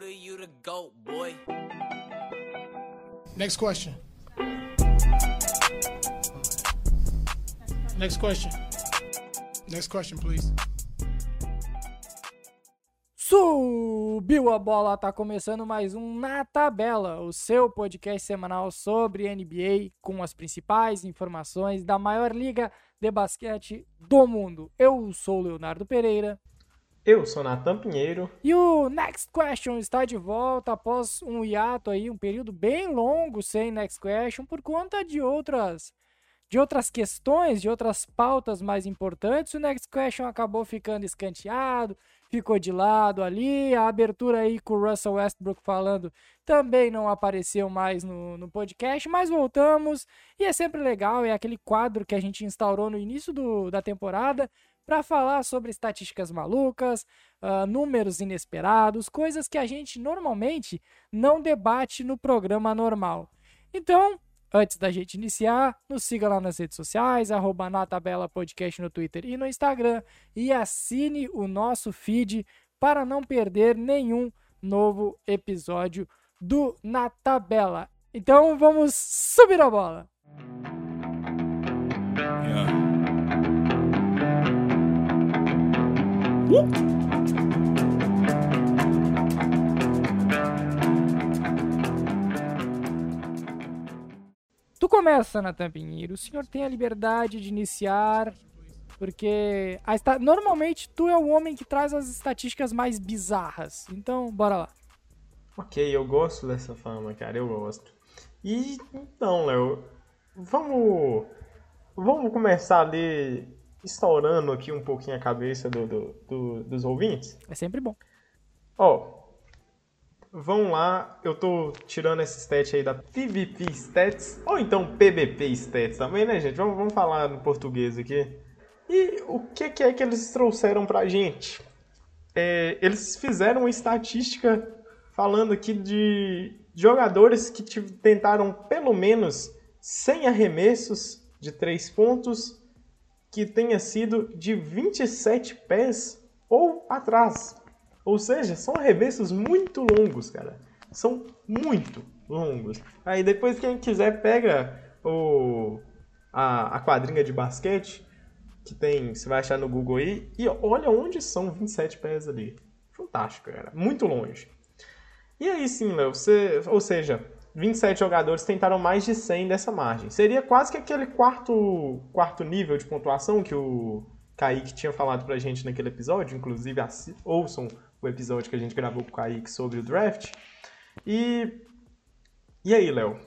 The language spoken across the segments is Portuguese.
Buddha, you the goat, boy. Next question. Next question. Next question, please. Subiu a bola, tá começando mais um Na Tabela, o seu podcast semanal sobre NBA com as principais informações da maior liga de basquete do mundo. Eu sou o Leonardo Pereira. Eu sou Natan Pinheiro. E o Next Question está de volta após um hiato aí, um período bem longo sem Next Question por conta de outras de outras questões, de outras pautas mais importantes. O Next Question acabou ficando escanteado, ficou de lado ali. A abertura aí com o Russell Westbrook falando também não apareceu mais no, no podcast, mas voltamos e é sempre legal. É aquele quadro que a gente instaurou no início do, da temporada para falar sobre estatísticas malucas, uh, números inesperados, coisas que a gente normalmente não debate no programa normal. Então, antes da gente iniciar, nos siga lá nas redes sociais, arroba na tabela podcast no Twitter e no Instagram e assine o nosso feed para não perder nenhum novo episódio do Na Tabela. Então vamos subir a bola! Tu começa, Natan Pinheiro. O senhor tem a liberdade de iniciar, porque esta... normalmente tu é o homem que traz as estatísticas mais bizarras. Então, bora lá. Ok, eu gosto dessa fama, cara, eu gosto. E então, Léo, vamos, vamos começar ali instaurando aqui um pouquinho a cabeça do, do, do, dos ouvintes. É sempre bom. Ó, vão lá, eu tô tirando esse stat aí da PVP Stats, ou então PBP Stats também, né, gente? Vamos, vamos falar no português aqui. E o que, que é que eles trouxeram pra gente? É, eles fizeram uma estatística falando aqui de jogadores que tentaram pelo menos 100 arremessos de 3 pontos que tenha sido de 27 pés ou atrás. Ou seja, são arremessos muito longos, cara. São muito longos. Aí depois quem quiser pega o a, a quadrinha de basquete que tem, você vai achar no Google aí e olha onde são 27 pés ali. Fantástico, cara. Muito longe. E aí sim, Léo, você, ou seja, 27 jogadores tentaram mais de 100 dessa margem. Seria quase que aquele quarto, quarto nível de pontuação que o Kaique tinha falado pra gente naquele episódio. Inclusive, ouçam o episódio que a gente gravou com o Kaique sobre o draft. E, e aí, Léo?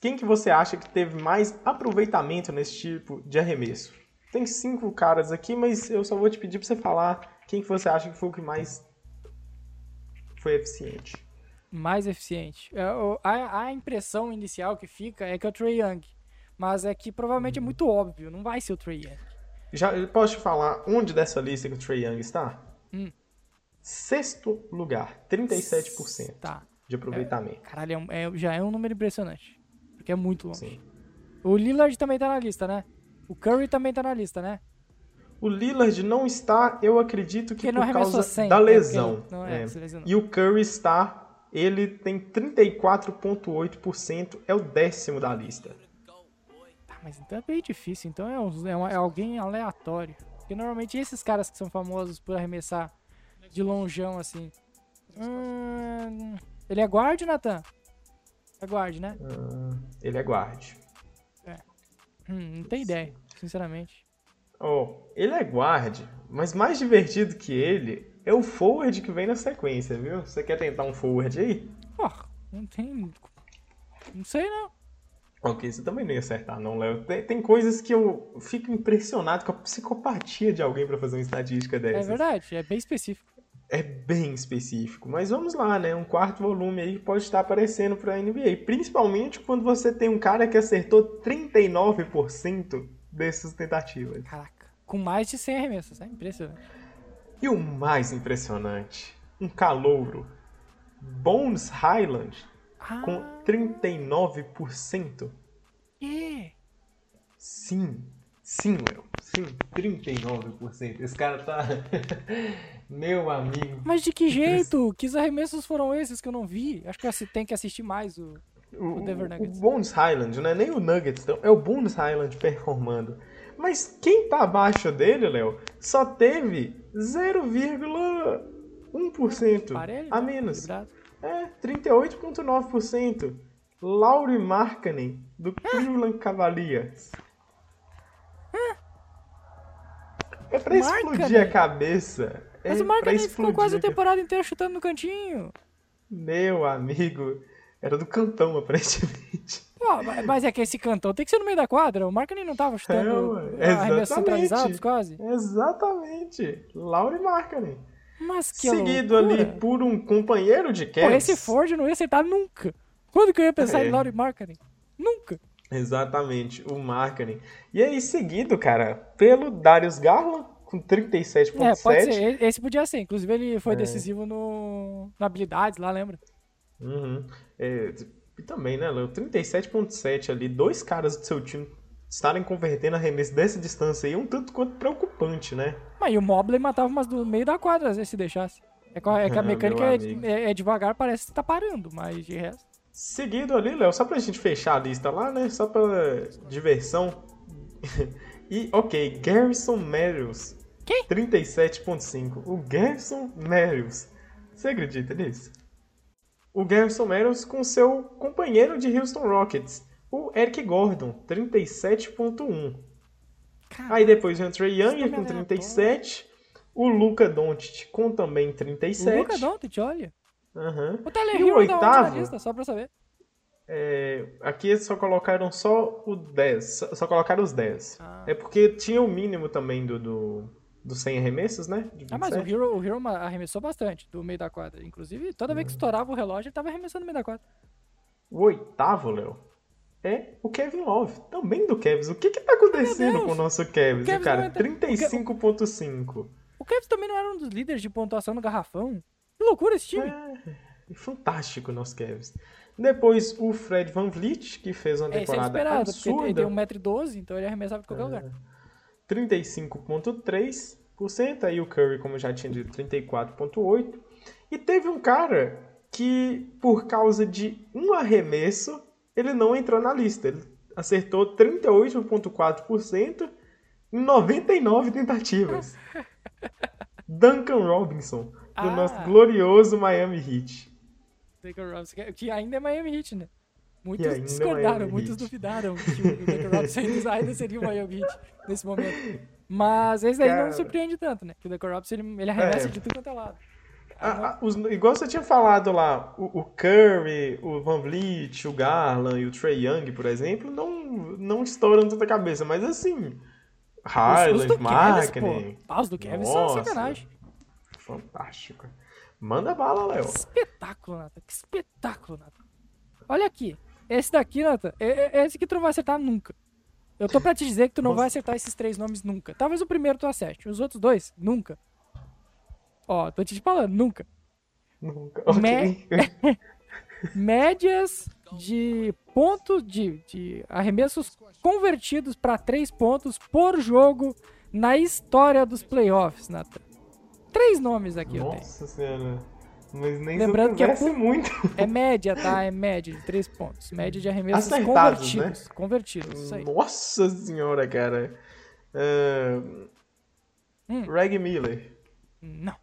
Quem que você acha que teve mais aproveitamento nesse tipo de arremesso? Tem cinco caras aqui, mas eu só vou te pedir pra você falar quem que você acha que foi o que mais foi eficiente mais eficiente. É, a, a, impressão inicial que fica é que é o Trey Young. Mas é que provavelmente é muito óbvio, não vai ser o Trey Young. Já posso te falar onde dessa lista que o Trey Young está? Hum. Sexto lugar, 37% tá. de aproveitamento. É, caralho, é, é, já é um número impressionante. Porque é muito longe. Sim. O Lillard também tá na lista, né? O Curry também tá na lista, né? O Lillard não está, eu acredito que por causa 100, da lesão. É, e o Curry está ele tem 34,8%, é o décimo da lista. Ah, mas então é bem difícil, então é, um, é, um, é, alguém aleatório. Porque normalmente esses caras que são famosos por arremessar de longeão assim. Hum, ele é guarde, Nathan? É guarde, né? Hum, ele é guarde. É. Hum, não tem ideia, sinceramente. Oh, ele é guarde, mas mais divertido que ele é o forward que vem na sequência, viu? Você quer tentar um forward aí? Pô, não tem. Não sei não. Ok, você também não ia acertar, não, Léo. Tem, tem, coisas que eu fico impressionado com a psicopatia de alguém para fazer uma estatística dessas. É verdade, é bem específico. É bem específico. Mas vamos lá, né? Um quarto volume aí pode estar aparecendo pra NBA. Principalmente quando você tem um cara que acertou 39% dessas tentativas. Caraca, com mais de 100 arremessos, é impressionante. E o mais impressionante, um calouro, Bones Highland, ah. com 39%. É. Sim, sim, Léo, sim, 39%. Esse cara tá. Meu amigo. Mas de que jeito? Que arremessos foram esses que eu não vi? Acho que tem que assistir mais o, O, o Denver o Nuggets. Bones Highland, não é nem o Nuggets, não, é o Bones Highland performando. Mas quem tá abaixo dele, Léo, só teve 0,1% Parelho, a menos. É, 38,9%. Laurie Markkanen, do Cleveland Cavaliers. É pra explodir Markkanen? a cabeça. É Mas o Markkanen ficou explodir quase a temporada inteira chutando no cantinho. Meu amigo, era do cantão, aparentemente. Pô, ma- mas é que esse cantão tem que ser no meio da quadra. O Markkanen não tava chutando É, arremessos centralizados quase. Exatamente. Laurie Markkanen. Mas que Seguido loucura. ali por um companheiro de Pô, Cavs. esse Ford não ia acertar nunca. Quando que eu ia pensar É. em Laurie Markkanen? Nunca. Exatamente, o Markkanen. E aí, seguido, cara, pelo Darius Garland, com 37,7. É, pode ser. Esse podia ser. Inclusive, ele É. foi decisivo no, no habilidades lá, lembra? Uhum. É, e também, né, Léo? 37,7 ali. Dois caras do seu time estarem convertendo arremesso dessa distância aí é um tanto quanto preocupante, né? Mas e o Mobley matava umas do meio da quadra, às vezes, se deixasse. É que a, é que a mecânica é, é- é devagar, parece que tá parando, mas de resto. Seguido ali, Léo, só pra gente fechar a lista lá, né? Só pela diversão. e, ok, Garrison Matthews. Quem? 37.5. O Garrison Matthews. Você acredita nisso? O Garrison Matthews com seu companheiro de Houston Rockets, o Eric Gordon, 37.1. Cara, Aí depois vem o Trey Young Isso com também é 37. O Luca Doncic com também o 37. Luca Doncic, olha. Aham. O Tyler E o na oitavo? lista, só pra saber. É, aqui só colocaram só o 10. Só, só colocaram os 10. Ah. É porque tinha o mínimo também do, do, do 100 arremessos, né? Ah, mas o 27. Hero, o Hero arremessou bastante do meio da quadra. Inclusive, toda vez que estourava o relógio, ele tava arremessando no meio da quadra. O oitavo, Léo, é o Kevin Love. Também do Kevs. O que que tá acontecendo com o nosso Kevs, O Cavs cara? entra- 35.5. O Cavs também não era um dos líderes de pontuação no garrafão. Que loucura esse time. É, fantástico o nosso Kevs. Depois o Fred Van Vliet, que fez uma É, era temporada esperado, porque ele- ele absurda. tem 1,12m, então ele arremessava de qualquer lugar. 35,3%. Aí o Curry, como já tinha dito, 34,8%. E teve um cara que, por causa de um arremesso, ele não entrou na lista. Ele acertou 38,4% em 99 tentativas. Duncan Robinson, do Ah. nosso glorioso Miami Heat. Duncan Robinson, que ainda é Miami Heat, né? Muitos é discordaram, Miami muitos duvidaram que o Duncan Robinson ainda- seria o Miami Heat nesse momento. Mas esse aí não Cara. surpreende tanto, né? Que o Robinson, ele, ele arremessa É. de tudo quanto é lado. Ah, ah, os- igual você tinha falado lá, o, o Curry, o Van Vliet, o Garland e o Trey Young, por exemplo, não, não estouram tanta cabeça, mas assim, Highland, Markkinen. Ah, os do Kevin são sacanagem. fantástico. Manda bala, Léo. Que espetáculo, Nata. Que espetáculo, Nata. Olha aqui. Esse daqui, Nata, é, é esse que tu não vai acertar nunca. Eu tô pra te dizer que tu não Nossa. vai acertar esses três nomes nunca. Talvez o primeiro tu acerte. Os outros dois, nunca. Ó, tô te falando, nunca. Nunca. Ok. Me- Médias de pontos de, de arremessos convertidos pra três pontos por jogo na história dos playoffs, Nata. Três nomes aqui eu tenho. Nossa senhora. Mas nem Lembrando que é muito. É média, tá? É média de três pontos. Média de arremessos Acertados, né? convertidos. Convertidos, isso aí. Nossa senhora, cara. Ah, Hum. Reg Miller. Não.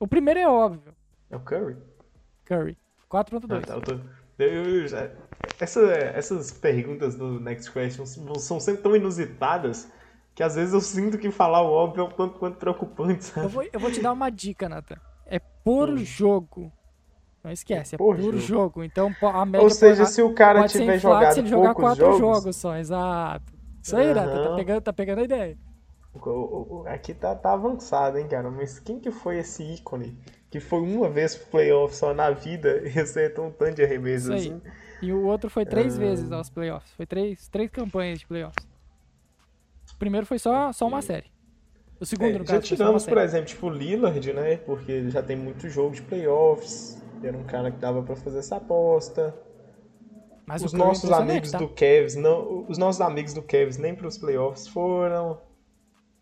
O primeiro é óbvio. É o Curry? Curry. 4.2. Ah, tá, eu eu- já- essa- essas perguntas do Next Question são são sempre tão inusitadas que às vezes eu sinto que falar o óbvio é um tanto quanto preocupante, sabe? Eu, vou, eu vou te dar uma dica, Nathan. Por jogo. Não esquece, é Por por, jogo. jogo. Então a média Ou seja, pode, se o cara tiver inflado jogado se ele jogar poucos quatro jogos, jogos só, exato. Isso aí, Nathan, tá Aham. pegando, tá pegando a ideia. Aqui tá, tá avançado, hein, cara? Mas quem que foi esse ícone que foi uma vez pro playoff só na vida e acertou um tanto de arremesso Isso aí. assim? E o outro foi três Ah. vezes aos playoffs. Foi três, três campanhas de playoffs. O primeiro foi só, só uma série. O segundo, É, no já caso, uma tiramos, por exemplo, tipo o Lillard, né? Porque ele já tem muito jogo de playoffs. Era um cara que dava pra fazer essa aposta. Mas os nossos amigos tá? do Cavs, não, os nossos amigos do Cavs nem pros playoffs foram.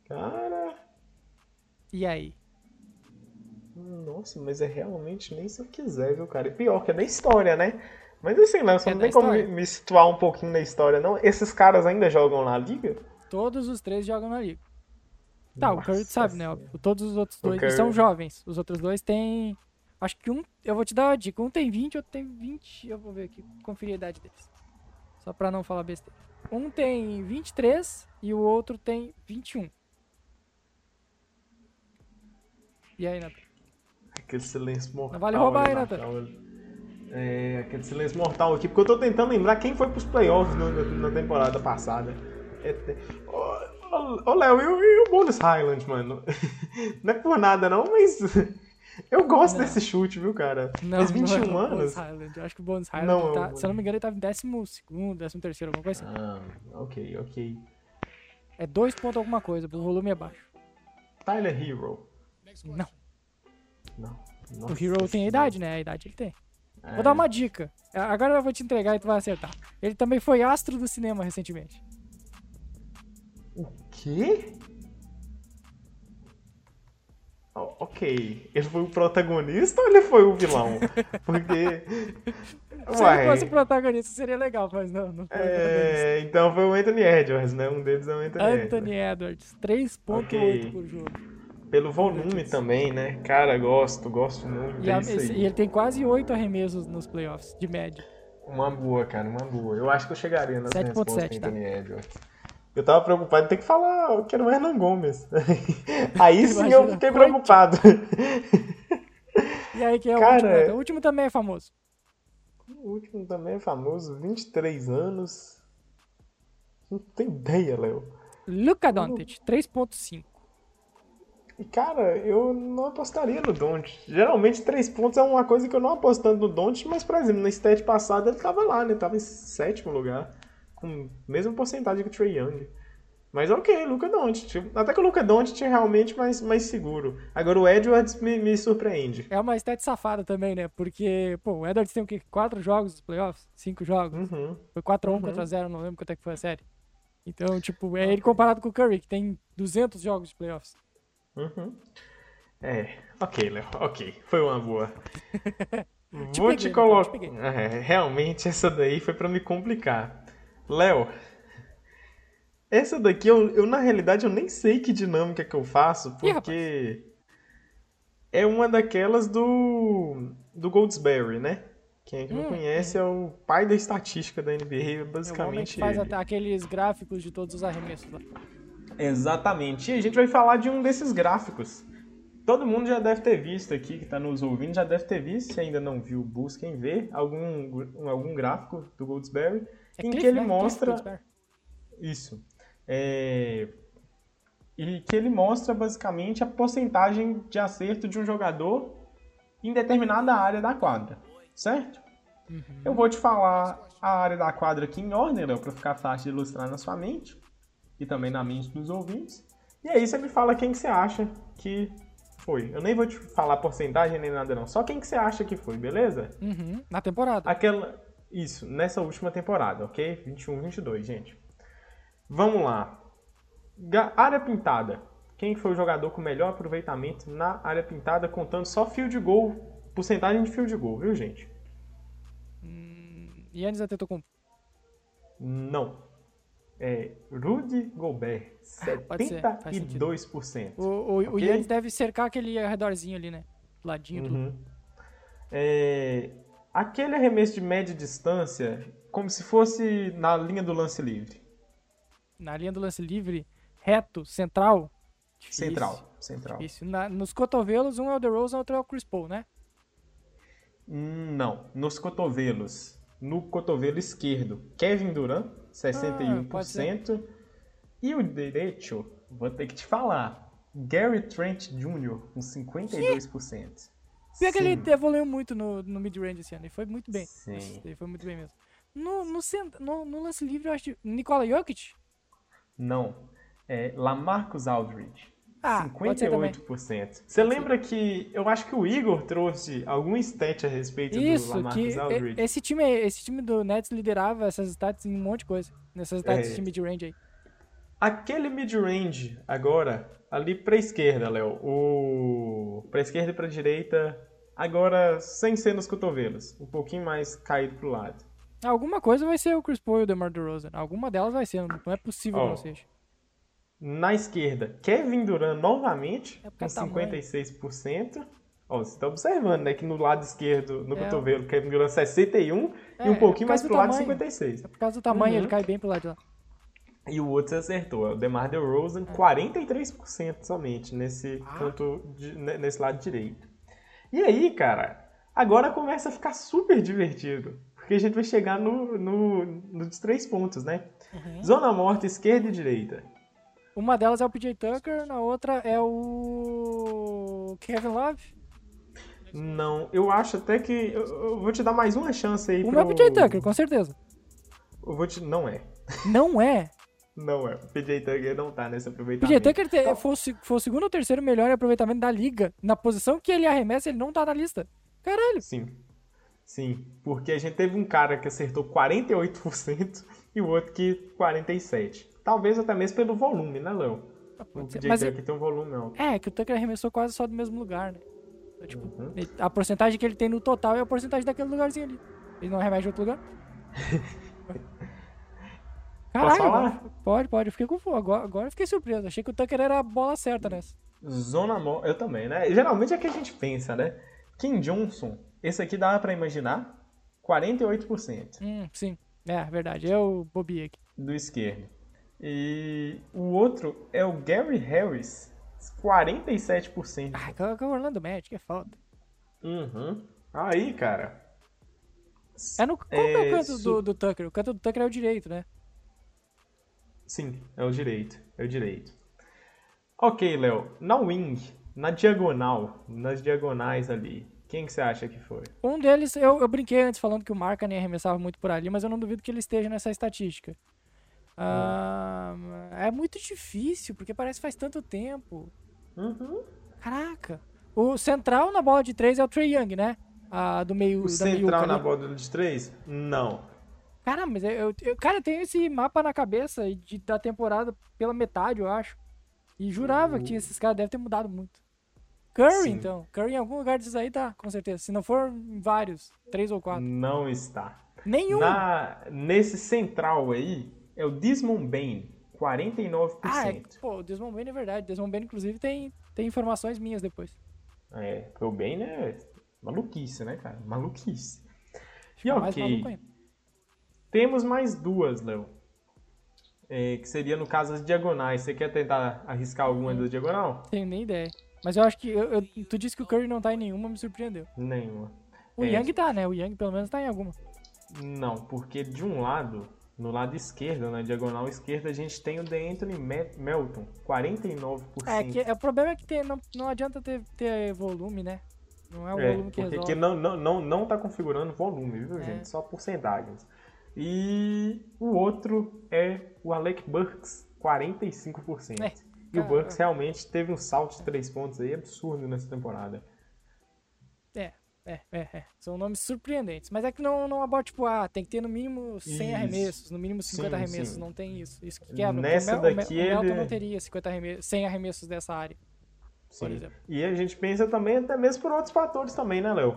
Cara, E aí? Nossa, mas é realmente nem se eu quiser, viu, cara? E pior que é da história, né? Mas assim, Léo, você É não tem como me, me situar um pouquinho na história, não? Esses caras ainda jogam na liga? Todos os três jogam na liga. Tá, o Curry Nossa sabe, né? Óbvio. Todos os outros O dois eles são Curry- jovens. Os outros dois têm. Acho que um. Eu vou te dar uma dica. Um tem 20, outro tem 20. Eu vou ver aqui. Conferir a idade deles. Só pra não falar besteira. Um tem 23 e o outro tem 21. E aí, Nathan? Aquele silêncio mortal. Não vale roubar aí, na Nathan. É, aquele silêncio mortal aqui, porque eu tô tentando lembrar quem foi pros playoffs no- na, na temporada passada. É, te- Ô, ô, Léo, e, o- o Bonus Highland, mano? Não é por nada não, mas eu gosto Não. desse chute, viu, cara? Não, não é 21 o Bonus anos? Eu acho que o Bonus Highland, Não, tá, eu- se eu não me engano, ele tava em 12, 13, 13, alguma coisa assim. Ah, ok, ok. É 2 pontos alguma coisa, o volume é baixo. Tyler Hero. Não, Não. o Nossa Hero tem a idade, né? A idade ele tem. É. Vou dar uma dica. Agora eu vou te entregar e tu vai acertar. Ele também foi astro do cinema recentemente. O quê? Ok. Ele foi o protagonista ou ele foi o vilão? Porque. Se Uai. ele fosse o protagonista, seria legal, mas não, não foi. É, então foi o Anthony Edwards, né? Um deles é o Anthony, Anthony Edwards, 3.8 Ok. por jogo. Edwards. Pelo volume também, né? Cara, gosto, gosto muito E, a- esse- aí. e ele tem quase 8 arremessos nos playoffs, de média. Uma boa, cara, uma boa. Eu acho que eu chegaria nas 7.7, respostas do tá? Anthony Edwards. Eu tava preocupado em ter que falar que era o Hernan Gomes. Aí sim eu Imagina, fiquei coitado. preocupado. E aí, quem é o Cara, último? é- Nathan? O último também é famoso. O último também é famoso, 23 anos. Não tem ideia, Léo. Luka Doncic, 3.5. E cara, eu não apostaria no Don't. Geralmente, três pontos é uma coisa que eu não apostando no Don't, mas, por exemplo, na stat passada ele tava lá, né? Tava em sétimo lugar. Com a mesma porcentagem que o Trey Young. Mas ok, Luca Doncic. Até que o Luca Doncic é realmente mais, mais seguro. Agora o Edwards me, me surpreende. É uma stat safada também, né? Porque, pô, o Edwards tem o quê? 4 jogos nos playoffs? 5 jogos? Uhum. Foi 4x1 Uhum. contra 0, não lembro quanto é que foi a série. Então, tipo, é ele comparado com o Curry, que tem 200 jogos de playoffs. Uhum. É, ok, Léo, ok. Foi uma boa. Te Vou peguei, te colocar. te peguei. É, realmente, essa daí foi pra me complicar. Léo, essa daqui eu, eu, na realidade, eu nem sei que dinâmica que eu faço, Ih, porque é uma daquelas do, do Goldsberry, né? Quem é que não Hum, conhece é o pai da estatística da NBA, É o basicamente faz ele. aqueles gráficos de todos os arremessos lá. Exatamente. E a gente vai falar de um desses gráficos. Todo mundo já deve ter visto aqui, que está nos ouvindo, já deve ter visto. Se ainda não viu, busquem ver algum, algum gráfico do Goldsberry É em Cliff, que ele né? mostra. Cliff. Isso. É, E que ele mostra basicamente a porcentagem de acerto de um jogador em determinada área da quadra. Certo? Uhum. Eu vou te falar a área da quadra aqui em ordem, Léo, para ficar fácil de ilustrar na sua mente e também na mente dos ouvintes. E aí você me fala quem que você acha que foi. Eu nem vou te falar porcentagem nem nada não, só quem que você acha que foi, beleza? Uhum, Na temporada. Aquela isso, nessa última temporada, OK? 21, 22, gente. Vamos lá. Ga- área pintada. Quem foi o jogador com melhor aproveitamento na área pintada contando só field goal, porcentagem de field goal, viu, gente? Yannis Antetokounmpo. Não. É Rudy Gobert, pode ser, faz sentido. 72%. O, o, o Ok? Yannis deve cercar aquele redorzinho ali, né? Do ladinho do... Uhum. É, aquele arremesso de média distância, como se fosse na linha do lance livre. Na linha do lance livre, reto, central. Difícil, Central. Central. Difícil. Na- nos cotovelos, um é o DeRozan, outro é o Chris Paul, né? Não, nos cotovelos. No cotovelo esquerdo, Kevin Durant, Ah, pode 61%. e o direito, vou ter que te falar, Gary Trent Jr., com 52%. Pior que ele evoluiu muito no, no mid-range esse ano. Ele foi muito bem. Sim. Ele foi muito bem mesmo. No, no, no, no lance livre, eu acho que... Nikola Jokic? Não. É Lamarcus Aldridge. Ah, pode ser também. 58%. Você lembra que eu acho que o Igor trouxe algum stat a respeito do Isso, que Lamarcus e- Aldridge? esse time, esse time do Nets liderava essas stats em um monte de coisa. Nessas stats É. de mid-range aí. Aquele mid-range agora, ali pra esquerda, Léo. O... Pra esquerda e pra direita, agora sem ser nos cotovelos. Um pouquinho mais caído pro lado. Alguma coisa vai ser o Chris Paul e o DeMar DeRozan. Alguma delas vai ser, não é possível que Ó, não seja. Na esquerda, Kevin Durant novamente, É com é tamanho. 56%. Ó, você tá observando, né, que no lado esquerdo, no É. cotovelo, Kevin Durant 61 e É, um é pouquinho por mais pro do lado tamanho. 56. É por causa do tamanho, Uhum. ele cai bem pro lado de lá. E o outro você acertou, é o DeMar DeRozan, 43% somente nesse Ah. canto, de- ne- nesse lado direito. E aí, cara, agora começa a ficar super divertido. Porque a gente vai chegar no, no, nos três pontos, né? Uhum. Zona morta, esquerda e direita. Uma delas é o PJ Tucker, na outra é o Kevin Love. Não, eu acho até que. Eu, eu vou te dar mais uma chance aí. Uma é o pro- PJ Tucker, com certeza. Eu vou te. Não é. Não é. Não é. O PJ Tucker não tá nesse O aproveitamento. PJ Tucker te- foi, o, foi o segundo ou terceiro melhor aproveitamento da liga. Na posição que ele arremessa, ele não tá na lista. Caralho. Sim. Sim. Porque a gente teve um cara que acertou 48% e o outro que 47%. Talvez até mesmo pelo volume, né, Léo? O Pode ser. PJ Mas Tucker tem um volume alto. é, que o Tucker arremessou quase só do mesmo lugar, né? Então, tipo, Uhum. a porcentagem que ele tem no total é a porcentagem daquele lugarzinho ali. Ele não arremessa de outro lugar? Caralho, agora- pode, pode. Eu fiquei confuso. Agora, agora eu fiquei surpreso. Achei que o Tucker era a bola certa nessa. Zona morta. Eu também, né? Geralmente é o que a gente pensa, né? Kim Johnson, esse aqui dá pra imaginar 48%. Hum, sim. É, verdade. Eu bobiei aqui. do esquerdo. E o outro é o Gary Harris, 47%. Ah, que que é o Orlando Magic, é falta. Uhum. Aí, cara. É no, qual que é o É, canto su- do, do Tucker? O canto do Tucker é o direito, né? Sim, é o direito. É o direito. Ok, Léo. Na wing, na diagonal, nas diagonais ali, quem que você acha que foi? Um deles, eu, eu brinquei antes falando que o Marca nem arremessava muito por ali, mas eu não duvido que ele esteja nessa estatística. Ah, é muito difícil, porque parece que faz tanto tempo. Uhum. Caraca. O central na bola de três é o Trey Young, né? Ah, do meio O central meiuca na bola de três? Não. Cara, mas eu, eu, cara, eu tenho esse mapa na cabeça de, da temporada pela metade, eu acho. E jurava que tinha esses caras, deve ter mudado muito. Curry, Sim. então. Curry em algum lugar desses aí tá, com certeza. Se não for em vários, três ou quatro. Não está. Nenhum. Na, nesse central aí, é o Desmond Bain, 49%. Ah, é, pô, o Desmond Bain é verdade. Desmond Bain, inclusive, tem, tem informações minhas depois. É, porque o Bane é maluquice, né, cara? Maluquice. E Mais ok. Temos mais duas, Léo. É, que seria no caso as diagonais. Você quer tentar arriscar alguma das diagonal? Tenho nem ideia. Mas eu acho que. eu- eu- tu disse que o Curry não tá em nenhuma, me surpreendeu. Nenhuma. O É. Young tá, né? O Young pelo menos tá em alguma. Não, porque de um lado, no lado esquerdo, na diagonal esquerda, a gente tem o DeAnthony Me- Melton, 49%. É, que, é, o problema é que tem- não, não adianta ter, ter volume, né? Não é o É, volume que porque resolve. que não, não, não, não tá configurando volume, viu, É. gente? Só porcentagens. E o outro é o Alec Burks, 45%. É, e o Burks realmente teve um salto de três pontos aí absurdo nessa temporada. É, é, é, é. São nomes surpreendentes. Mas é que não, não aborda, tipo, ah, tem que ter no mínimo 100 Isso. arremessos, no mínimo 50 Sim, arremessos. sim. Não tem isso. Isso que quebra. porque Nessa o, Mel, daqui Mel- o Melton ele- não teria 50 arremessos, 100 arremessos dessa área. Por Sim. exemplo. E a gente pensa também até mesmo por outros fatores também, né, Léo?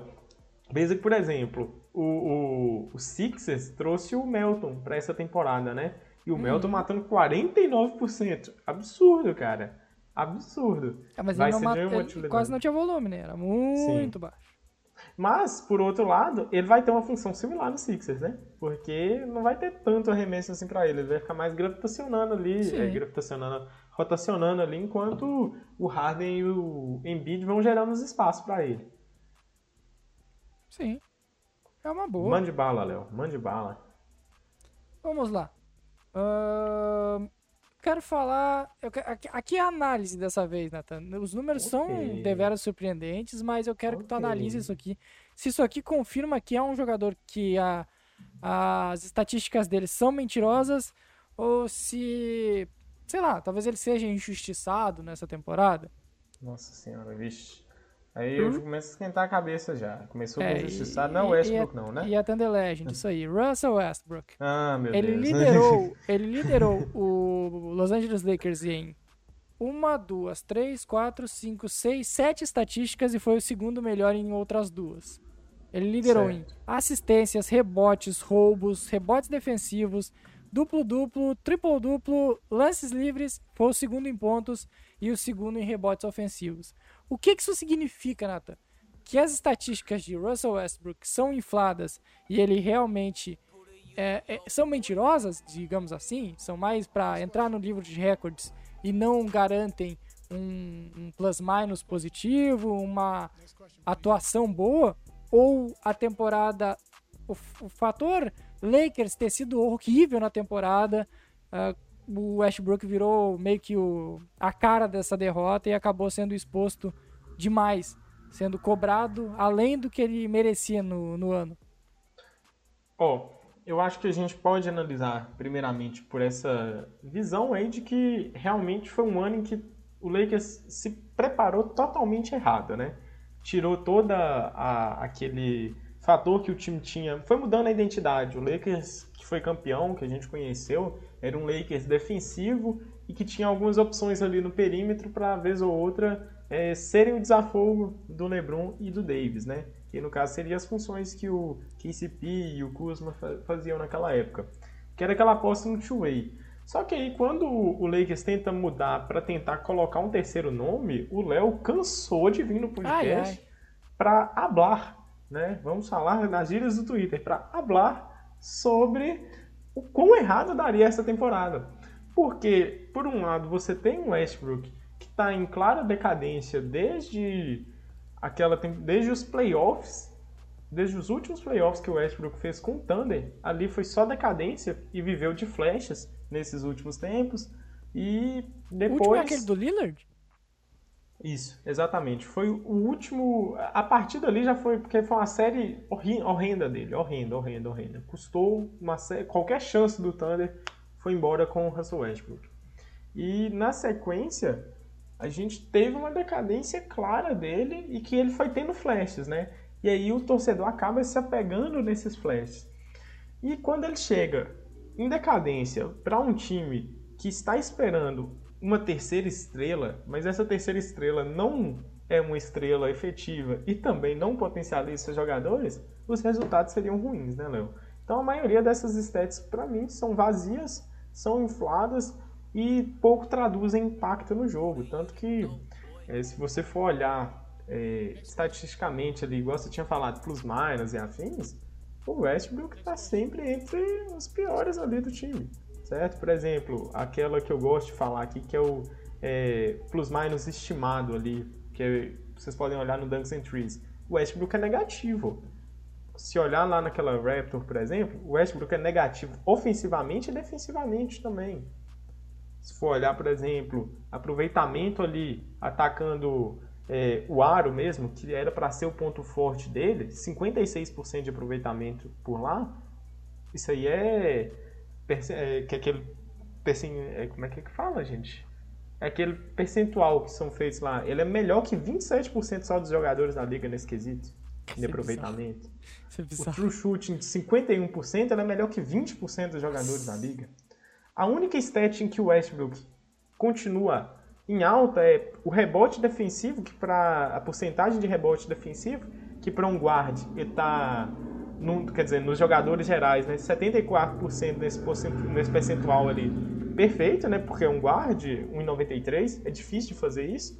Pensa que, por exemplo, o, o, o Sixers trouxe o Melton pra essa temporada, né? E o Uhum. Melton matando 49%. Absurdo, cara. Absurdo. Ah, mas Vai ele, não mata, ele quase não tinha volume, né? Era muito baixo. Mas, por outro lado, ele vai ter uma função similar no Sixers, né? Porque não vai ter tanto arremesso assim pra ele. Ele vai ficar mais gravitacionando ali, Sim. é, gravitacionando, rotacionando ali, enquanto o Harden e o Embiid vão gerando os espaços pra ele. Sim. É uma boa. Mande bala, Léo. Mande bala. Vamos lá. Ahn, quero falar. eu aqui, é a análise dessa vez, Nathan. Os números são Ok. deveras surpreendentes, mas eu quero que tu analise isso aqui. Se isso aqui confirma que é um jogador que a- as estatísticas dele são mentirosas, ou se. Sei lá, talvez ele seja injustiçado nessa temporada. Nossa senhora, vixe. Aí eu Hum? começo a esquentar a cabeça já. Começou com É, o justiçado. e- Não é o e- Westbrook, e não, a- né? E a Thunder Legend, isso aí. Russell Westbrook. Ah, meu Ele Deus. liderou, ele liderou o Los Angeles Lakers em uma, duas, três, quatro, cinco, seis, sete estatísticas e foi o segundo melhor em outras duas. Ele liderou em Certo. assistências, rebotes, roubos, rebotes defensivos, duplo-duplo, triplo-duplo, lances livres, foi o segundo em pontos e o segundo em rebotes ofensivos. O que que isso significa, Nathan? Que as estatísticas de Russell Westbrook são infladas e ele realmente é, é, são mentirosas, digamos assim, são mais para entrar no livro de recordes e não garantem um, um plus-minus positivo, uma atuação boa, ou a temporada, o, o fator Lakers ter sido horrível na temporada, ah, o Westbrook virou meio que o, a cara dessa derrota e acabou sendo exposto demais, sendo cobrado além do que ele merecia no, no ano. Ó, eu acho que a gente pode analisar, primeiramente, por essa visão aí de que realmente foi um ano em que o Lakers se preparou totalmente errado, né? Tirou toda a, aquele fator que o time tinha, foi mudando a identidade. O Lakers que foi campeão, que a gente conheceu, era um Lakers defensivo e que tinha algumas opções ali no perímetro para vez ou outra é, serem o desafogo do LeBron e do Davis, né? Que no caso seriam as funções que o KCP e o Kuzma fa- faziam naquela época, que era aquela aposta no two-way. Só que aí quando o Lakers tenta mudar para tentar colocar um terceiro nome, o Léo cansou de vir no podcast para hablar, né? Vamos falar nas gírias do Twitter, para hablar sobre o quão errado daria essa temporada. Porque, por um lado, você tem um Westbrook que está em clara decadência desde aquela desde os playoffs, desde os últimos playoffs que o Westbrook fez com o Thunder, ali foi só decadência e viveu de flechas nesses últimos tempos. E O depois último é aquele do Lillard? Isso, exatamente. Foi o último. A partir dali já foi. Porque foi uma série horrenda dele. Horrenda, horrenda, horrenda. Custou uma sé- qualquer chance do Thunder foi embora com o Russell Westbrook. E na sequência, a gente teve uma decadência clara dele e que ele foi tendo flashes, né? E aí o torcedor acaba se apegando nesses flashes. E quando ele chega em decadência para um time que está esperando uma terceira estrela, mas essa terceira estrela não é uma estrela efetiva e também não potencializa seus jogadores, os resultados seriam ruins, né, Léo? Então a maioria dessas stats, para mim, são vazias, são infladas e pouco traduzem impacto no jogo. Tanto que, eh, se você for olhar eh, estatisticamente ali, igual você tinha falado, plus minus e afins, o Westbrook está sempre entre os piores ali do time, certo? Por exemplo, aquela que eu gosto de falar aqui, que é o é, plus-minus estimado ali, que é- vocês podem olhar no Dunks and Trees. O Westbrook é negativo. Se olhar lá naquela Raptor, por exemplo, o Westbrook é negativo ofensivamente e defensivamente também. Se for olhar, por exemplo, aproveitamento ali, atacando é, o aro mesmo, que era para ser o ponto forte dele, 56% de aproveitamento por lá, isso aí é, é que aquele percen- é, como é que é que fala, gente? É aquele percentual que são feitos lá. Ele é melhor que 27% só dos jogadores da liga nesse quesito de é aproveitamento. Isso é O true shooting de 51% ele é melhor que 20% dos jogadores da liga. A única stat em que o Westbrook continua em alta é o rebote defensivo, que para a porcentagem de rebote defensivo, que para um guard ele tá quer dizer, nos jogadores gerais, né, 74% nesse, nesse percentual ali. Perfeito, né? Porque um guard, 1,93, é difícil de fazer isso.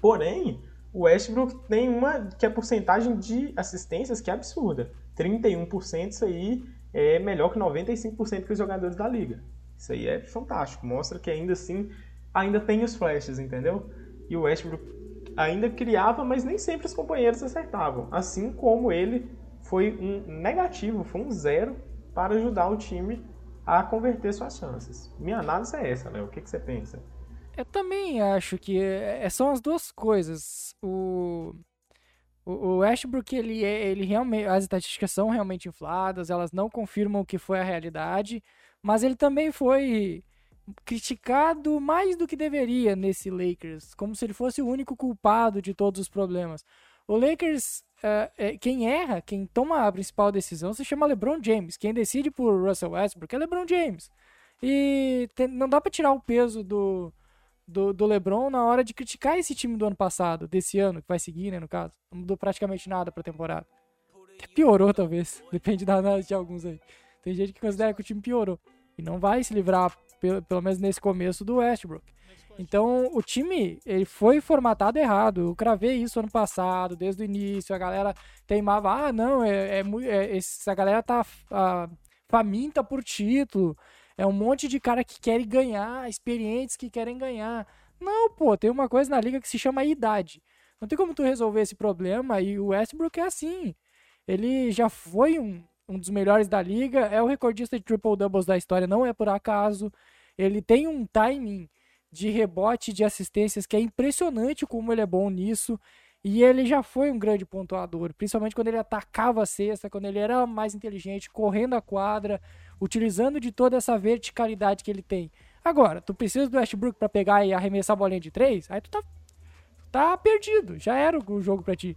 Porém, o Westbrook tem uma que é a porcentagem de assistências que é absurda. 31% isso aí é melhor que 95% que os jogadores da liga. Isso aí é fantástico, mostra que ainda assim ainda tem os flashes, entendeu? E o Westbrook ainda criava, mas nem sempre os companheiros acertavam. Assim como ele foi um negativo, foi um zero para ajudar o time a converter suas chances. Minha análise é essa, Léo. O que, que você pensa? Eu também acho que é- são as duas coisas. O, o, o Westbrook, ele, é- ele realmente, as estatísticas são realmente infladas, elas não confirmam o que foi a realidade, mas ele também foi criticado mais do que deveria nesse Lakers, como se ele fosse o único culpado de todos os problemas. O Lakers, é, é, quem erra, quem toma a principal decisão, se chama LeBron James. Quem decide por Russell Westbrook é LeBron James. E tem, não dá para tirar o peso do, do, do, LeBron na hora de criticar esse time do ano passado, desse ano, que vai seguir, né, no caso. Não mudou praticamente nada pra temporada. Até piorou, talvez. Depende da análise de alguns aí. Tem gente que considera que o time piorou. E não vai se livrar, pelo, pelo menos nesse começo, do Westbrook. Então, o time, ele foi formatado errado. Eu cravei isso ano passado, desde o início. A galera teimava, ah, não, é, é, é essa galera tá ah, faminta por título. É um monte de cara que querem ganhar, experientes que querem ganhar. Não, pô, tem uma coisa na liga que se chama idade. Não tem como tu resolver esse problema e o Westbrook é assim. Ele já foi um, um dos melhores da liga, é o recordista de triple doubles da história, não é por acaso. Ele tem um timing de rebote de assistências que é impressionante como ele é bom nisso. E ele já foi um grande pontuador, principalmente quando ele atacava a cesta, quando ele era mais inteligente, correndo a quadra, utilizando de toda essa verticalidade que ele tem. Agora, tu precisa do Westbrook para pegar e arremessar a bolinha de três, aí tu tá, tá perdido, já era o jogo para ti.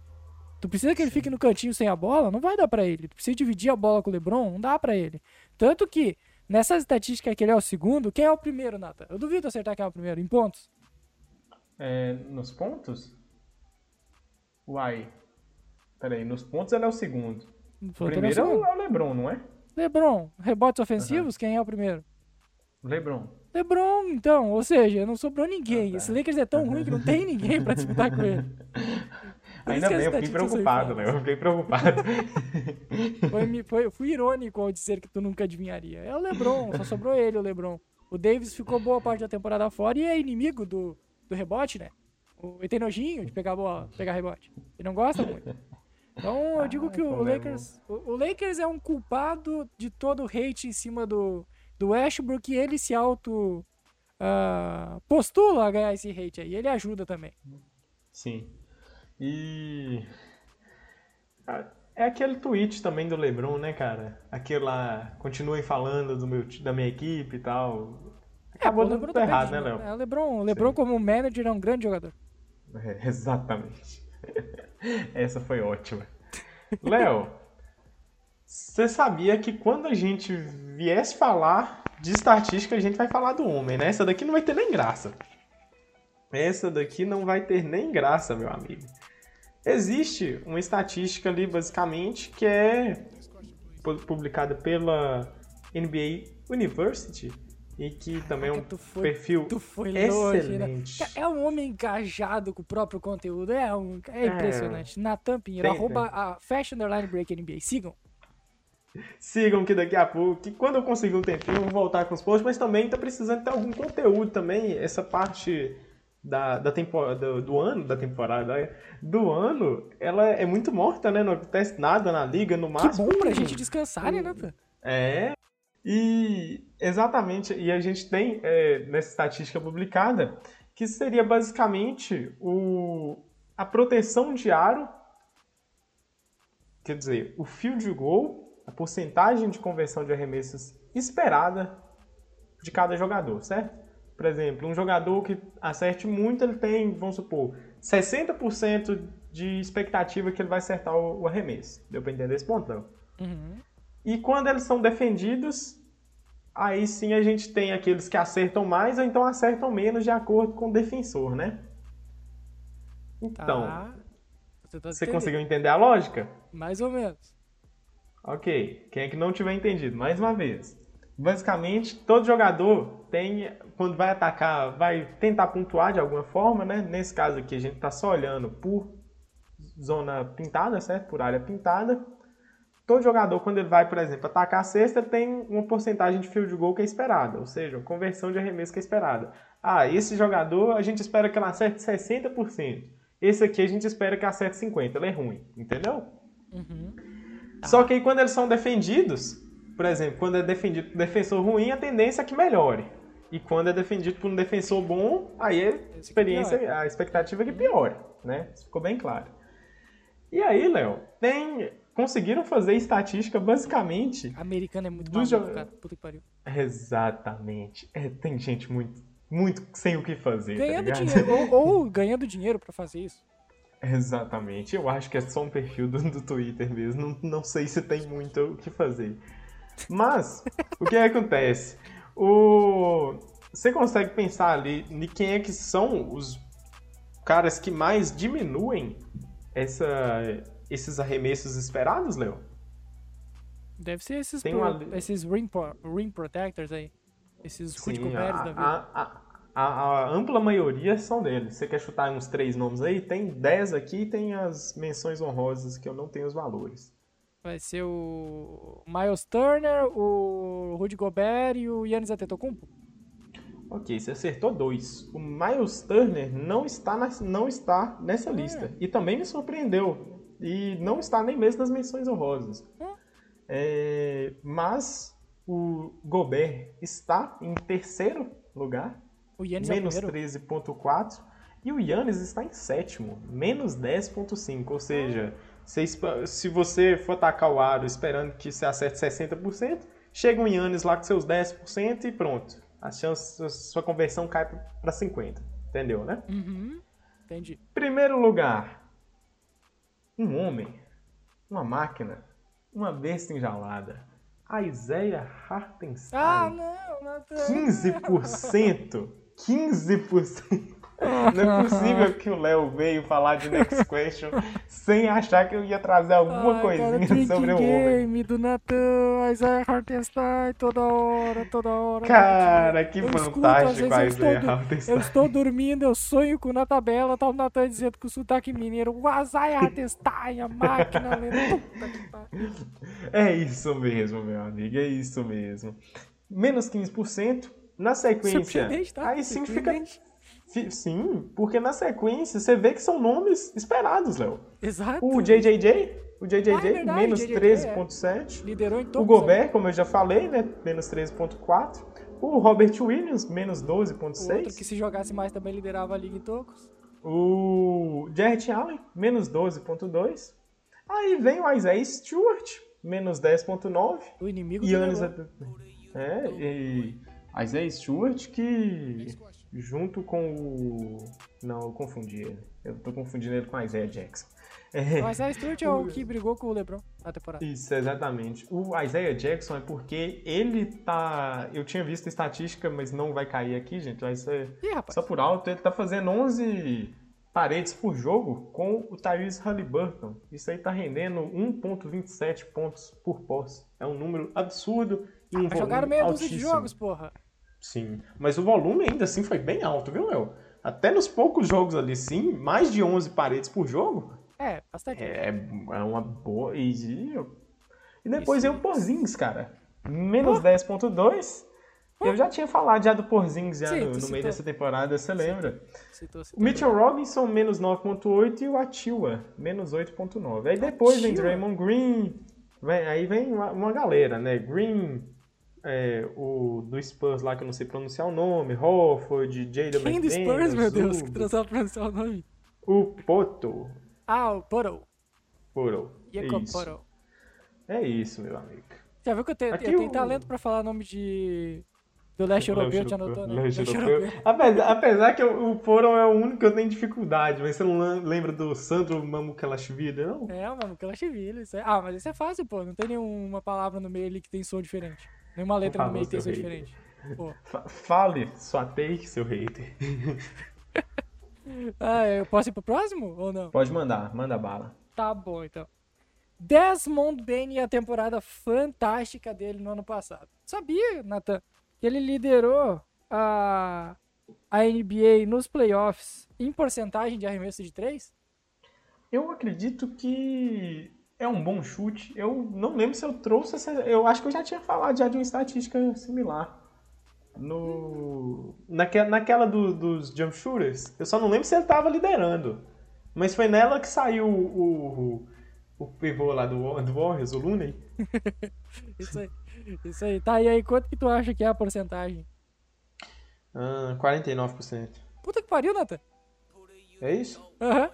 Tu precisa que ele fique no cantinho sem a bola? Não vai dar para ele. Tu precisa dividir a bola com o LeBron? Não dá para ele. Tanto que, nessas estatísticas que ele é o segundo, quem é o primeiro, Nata? Eu duvido acertar quem é o primeiro, em pontos. É, nos pontos? Uai. Peraí, nos pontos ele é o segundo. O primeiro é o, é o LeBron, não é? LeBron. Rebotes ofensivos, uhum. quem é o primeiro? LeBron. LeBron, então. Ou seja, não sobrou ninguém. Ah, tá. Esse Lakers é tão ruim que não tem ninguém pra disputar com ele. Ainda bem, eu fiquei preocupado, né? Eu fiquei preocupado. foi, foi, fui irônico ao dizer que tu nunca adivinharia. É o LeBron, só sobrou ele, o LeBron. O Davis ficou boa parte da temporada fora e é inimigo do, do rebote, né? Ele tem nojinho de pegar bola, pegar rebote. Ele não gosta muito. Então eu digo ah, que o Lakers, o, o, Lakers é um culpado de todo o hate em cima do, do Westbrook e ele se auto uh, postula a ganhar esse hate aí. Ele ajuda também. Sim. E. É aquele tweet também do LeBron, né, cara? Aquele lá, continuem falando do meu, da minha equipe e tal. Acabou é, dando tá errado, né, Léo? É, o LeBron, o LeBron como manager é um grande jogador. É, exatamente. Essa foi ótima. Léo, você sabia que quando a gente viesse falar de estatística, a gente vai falar do homem, né? Essa daqui não vai ter nem graça. Essa daqui não vai ter nem graça, meu amigo. Existe uma estatística ali, basicamente, que é publicada pela NBA University e que também é um foi, perfil excelente. Longe, né? É um homem engajado com o próprio conteúdo, é, um, é, é. impressionante. Natan Pinheiro, arroba a Fashion Underline Break NBA. Sigam. Sigam que daqui a pouco, que quando eu conseguir um tempinho, eu vou voltar com os posts, mas também tá precisando ter algum conteúdo também, essa parte da, da temporada, do, ano, da temporada, do ano, ela é muito morta, né? Não acontece nada na liga, no máximo. Que bom pra gente descansar, né, Nathan? É. E exatamente, e a gente tem é, nessa estatística publicada que seria basicamente o, a proteção de aro, quer dizer, o field goal, a porcentagem de conversão de arremessos esperada de cada jogador, certo? Por exemplo, um jogador que acerte muito, ele tem, vamos supor, 60% de expectativa que ele vai acertar o, o arremesso. Deu para entender esse ponto, não? Uhum. E quando eles são defendidos, aí sim a gente tem aqueles que acertam mais ou então acertam menos de acordo com o defensor, né? Então, tá. você, tá você conseguiu entender a lógica? Mais ou menos. Ok. Quem é que não tiver entendido? Mais uma vez. Basicamente, todo jogador tem, quando vai atacar, vai tentar pontuar de alguma forma, né? Nesse caso aqui, a gente está só olhando por zona pintada, certo? Por área pintada. Todo jogador, quando ele vai, por exemplo, atacar a cesta, tem uma porcentagem de field goal que é esperada, ou seja, conversão de arremesso que é esperada. Ah, esse jogador a gente espera que ele acerte 60%. Esse aqui a gente espera que acerte 50%. Ele é ruim, entendeu? Uhum. Só que aí quando eles são defendidos, por exemplo, quando é defendido por um defensor ruim, a tendência é que melhore. E quando é defendido por um defensor bom, aí a experiência, a expectativa é que piore, né? Isso ficou bem claro. E aí, Léo, tem conseguiram fazer estatística basicamente. Americano é muito Dos maluco, cara. Puta que pariu. Exatamente. É, tem gente muito, muito sem o que fazer. tá Ganhando ligado? dinheiro. ou, ou ganhando dinheiro pra fazer isso. Exatamente. Eu acho que é só um perfil do, do Twitter mesmo. Não, não sei se tem muito o que fazer. Mas, o que acontece? O... Você consegue pensar ali em quem é que são os caras que mais diminuem essa, esses arremessos esperados, Léo? Deve ser esses, pro- uma esses ring, pro- protectors aí. Esses Sim, Goberts a, da vida. a, a, a, a ampla maioria são deles. Você quer chutar uns três nomes aí? Tem 10 aqui e tem as menções honrosas que eu não tenho os valores. Vai ser o Miles Turner, o Rudy Gobert e o Yannis Antetokounmpo. Ok, você acertou dois. O Miles Turner não está, nas- não está nessa lista. E também me surpreendeu. E não está nem mesmo nas menções honrosas. Hum. É, mas o Gobert está em terceiro lugar, O Yannis é menos primeiro. 13.4. E o Yannis está em sétimo, menos 10.5. Ou seja, você se você for atacar o aro esperando que você acerte 60%, chega um Yannis lá com seus 10% e pronto. A chance, a sua conversão cai para 50%. Entendeu, né? Uhum. Entendi. Primeiro lugar, um homem, uma máquina, uma besta enjaulada. Isaiah Hartenstein. Ah, não, Nathan. 15%. 15%. Não é possível que o Léo veio falar de Next Question sem achar que eu ia trazer alguma Ai, coisinha cara, sobre o. Game do Natan, Isaiah Hartenstein, toda hora, toda hora. Cara, que Eu escuto, fantástico vezes, a eu estou Isaiah Eu estou dormindo, eu sonho com na tabela, tá o Natan dizendo que o sotaque mineiro, o Isaiah Hartenstein, a máquina pariu. É isso mesmo, meu amigo, é isso mesmo. Menos 15%. Na sequência, Surpreendente, tá? aí sim fica... Surpreendente. fi- Sim, porque na sequência você vê que são nomes esperados, Léo. Exato. O JJJ, o JJJ, Ah, é verdade, menos JJJ, 13,7. Liderou em O todos. Gobert, como eu já falei, né? Menos 13,4. O Robert Williams, menos O outro que 12,6. se jogasse mais também liderava a liga em tocos. O Jarrett Allen, menos 12,2. Aí vem o Isaiah Stewart, menos 10,9. O inimigo E do Yannis. É, e Isaiah Stewart que junto com o... Não, eu confundi ele. Eu tô confundindo ele com o Isaiah Jackson. É. O Isaiah Stewart é o que brigou com o LeBron na temporada. Isso, exatamente. O Isaiah Jackson é porque ele tá. Eu tinha visto a estatística, mas não vai cair aqui, gente. Vai ser Ih, rapaz. só por alto. Ele tá fazendo 11 paredes por jogo com o Tyrese Halliburton. Isso aí tá rendendo 1,27 pontos por posse. É um número absurdo e um Mas volume jogaram meia dúzia de jogos, porra. Sim, mas o volume ainda assim foi bem alto, viu, Léo? Até nos poucos jogos ali, sim, mais de 11 paredes por jogo, É, bastante. é, é uma boa. E, e depois Isso. veio o Porzingis, cara. Menos 10.2. Eu já tinha falado já do Porzingis já Sim, no, no citou. meio dessa temporada, você lembra? Citou, citou. O Mitchell Robinson, menos 9.8 e o Atiwa, menos 8.9. Aí depois vem Atiwa? Draymond Green, vem- aí vem uma, uma galera, né? Green, é, o do Spurs lá que eu não sei pronunciar o nome, Hofford, Jada Quem do Spurs, meu Deus, que transou pronunciar o nome? o Poto, Ah, o Poro. Poro. Jacob Isso. Poro. É isso, meu amigo. Já viu que eu tenho, eu tenho o- talento pra falar nome de... Do leste europeu, te anotou, né? Leste europeu. Apesar, apesar que o, o Poro é o único que eu tenho dificuldade, mas você não lem- lembra do Sandro Mamukelashvili, não? É, Lashville. Isso é... Ah, mas isso é fácil, pô. Não tem nenhuma palavra no meio ali que tem som diferente. Nenhuma letra no favor, meio tem hater. diferente. Pô. Fa- Fale sua take, seu hater. Ah, eu posso ir pro próximo ou não? Pode mandar, manda bala. Tá bom, então. Desmond Bain e a temporada fantástica dele no ano passado. Sabia, Nathan, que ele liderou a, a NBA nos playoffs em porcentagem de arremesso de três? Eu acredito que é um bom chute. Eu não lembro se eu trouxe essa. Eu acho que eu já tinha falado já de uma estatística similar. No. Naquela, naquela do- dos jump shooters. Eu só não lembro se ele tava liderando. Mas foi nela que saiu o. o o pivô lá do, do Warriors, o Looney. Isso aí. Isso aí. Tá, e aí, quanto que tu acha que é a porcentagem? Ah, 49%. Puta que pariu, Nathan. É isso? Aham.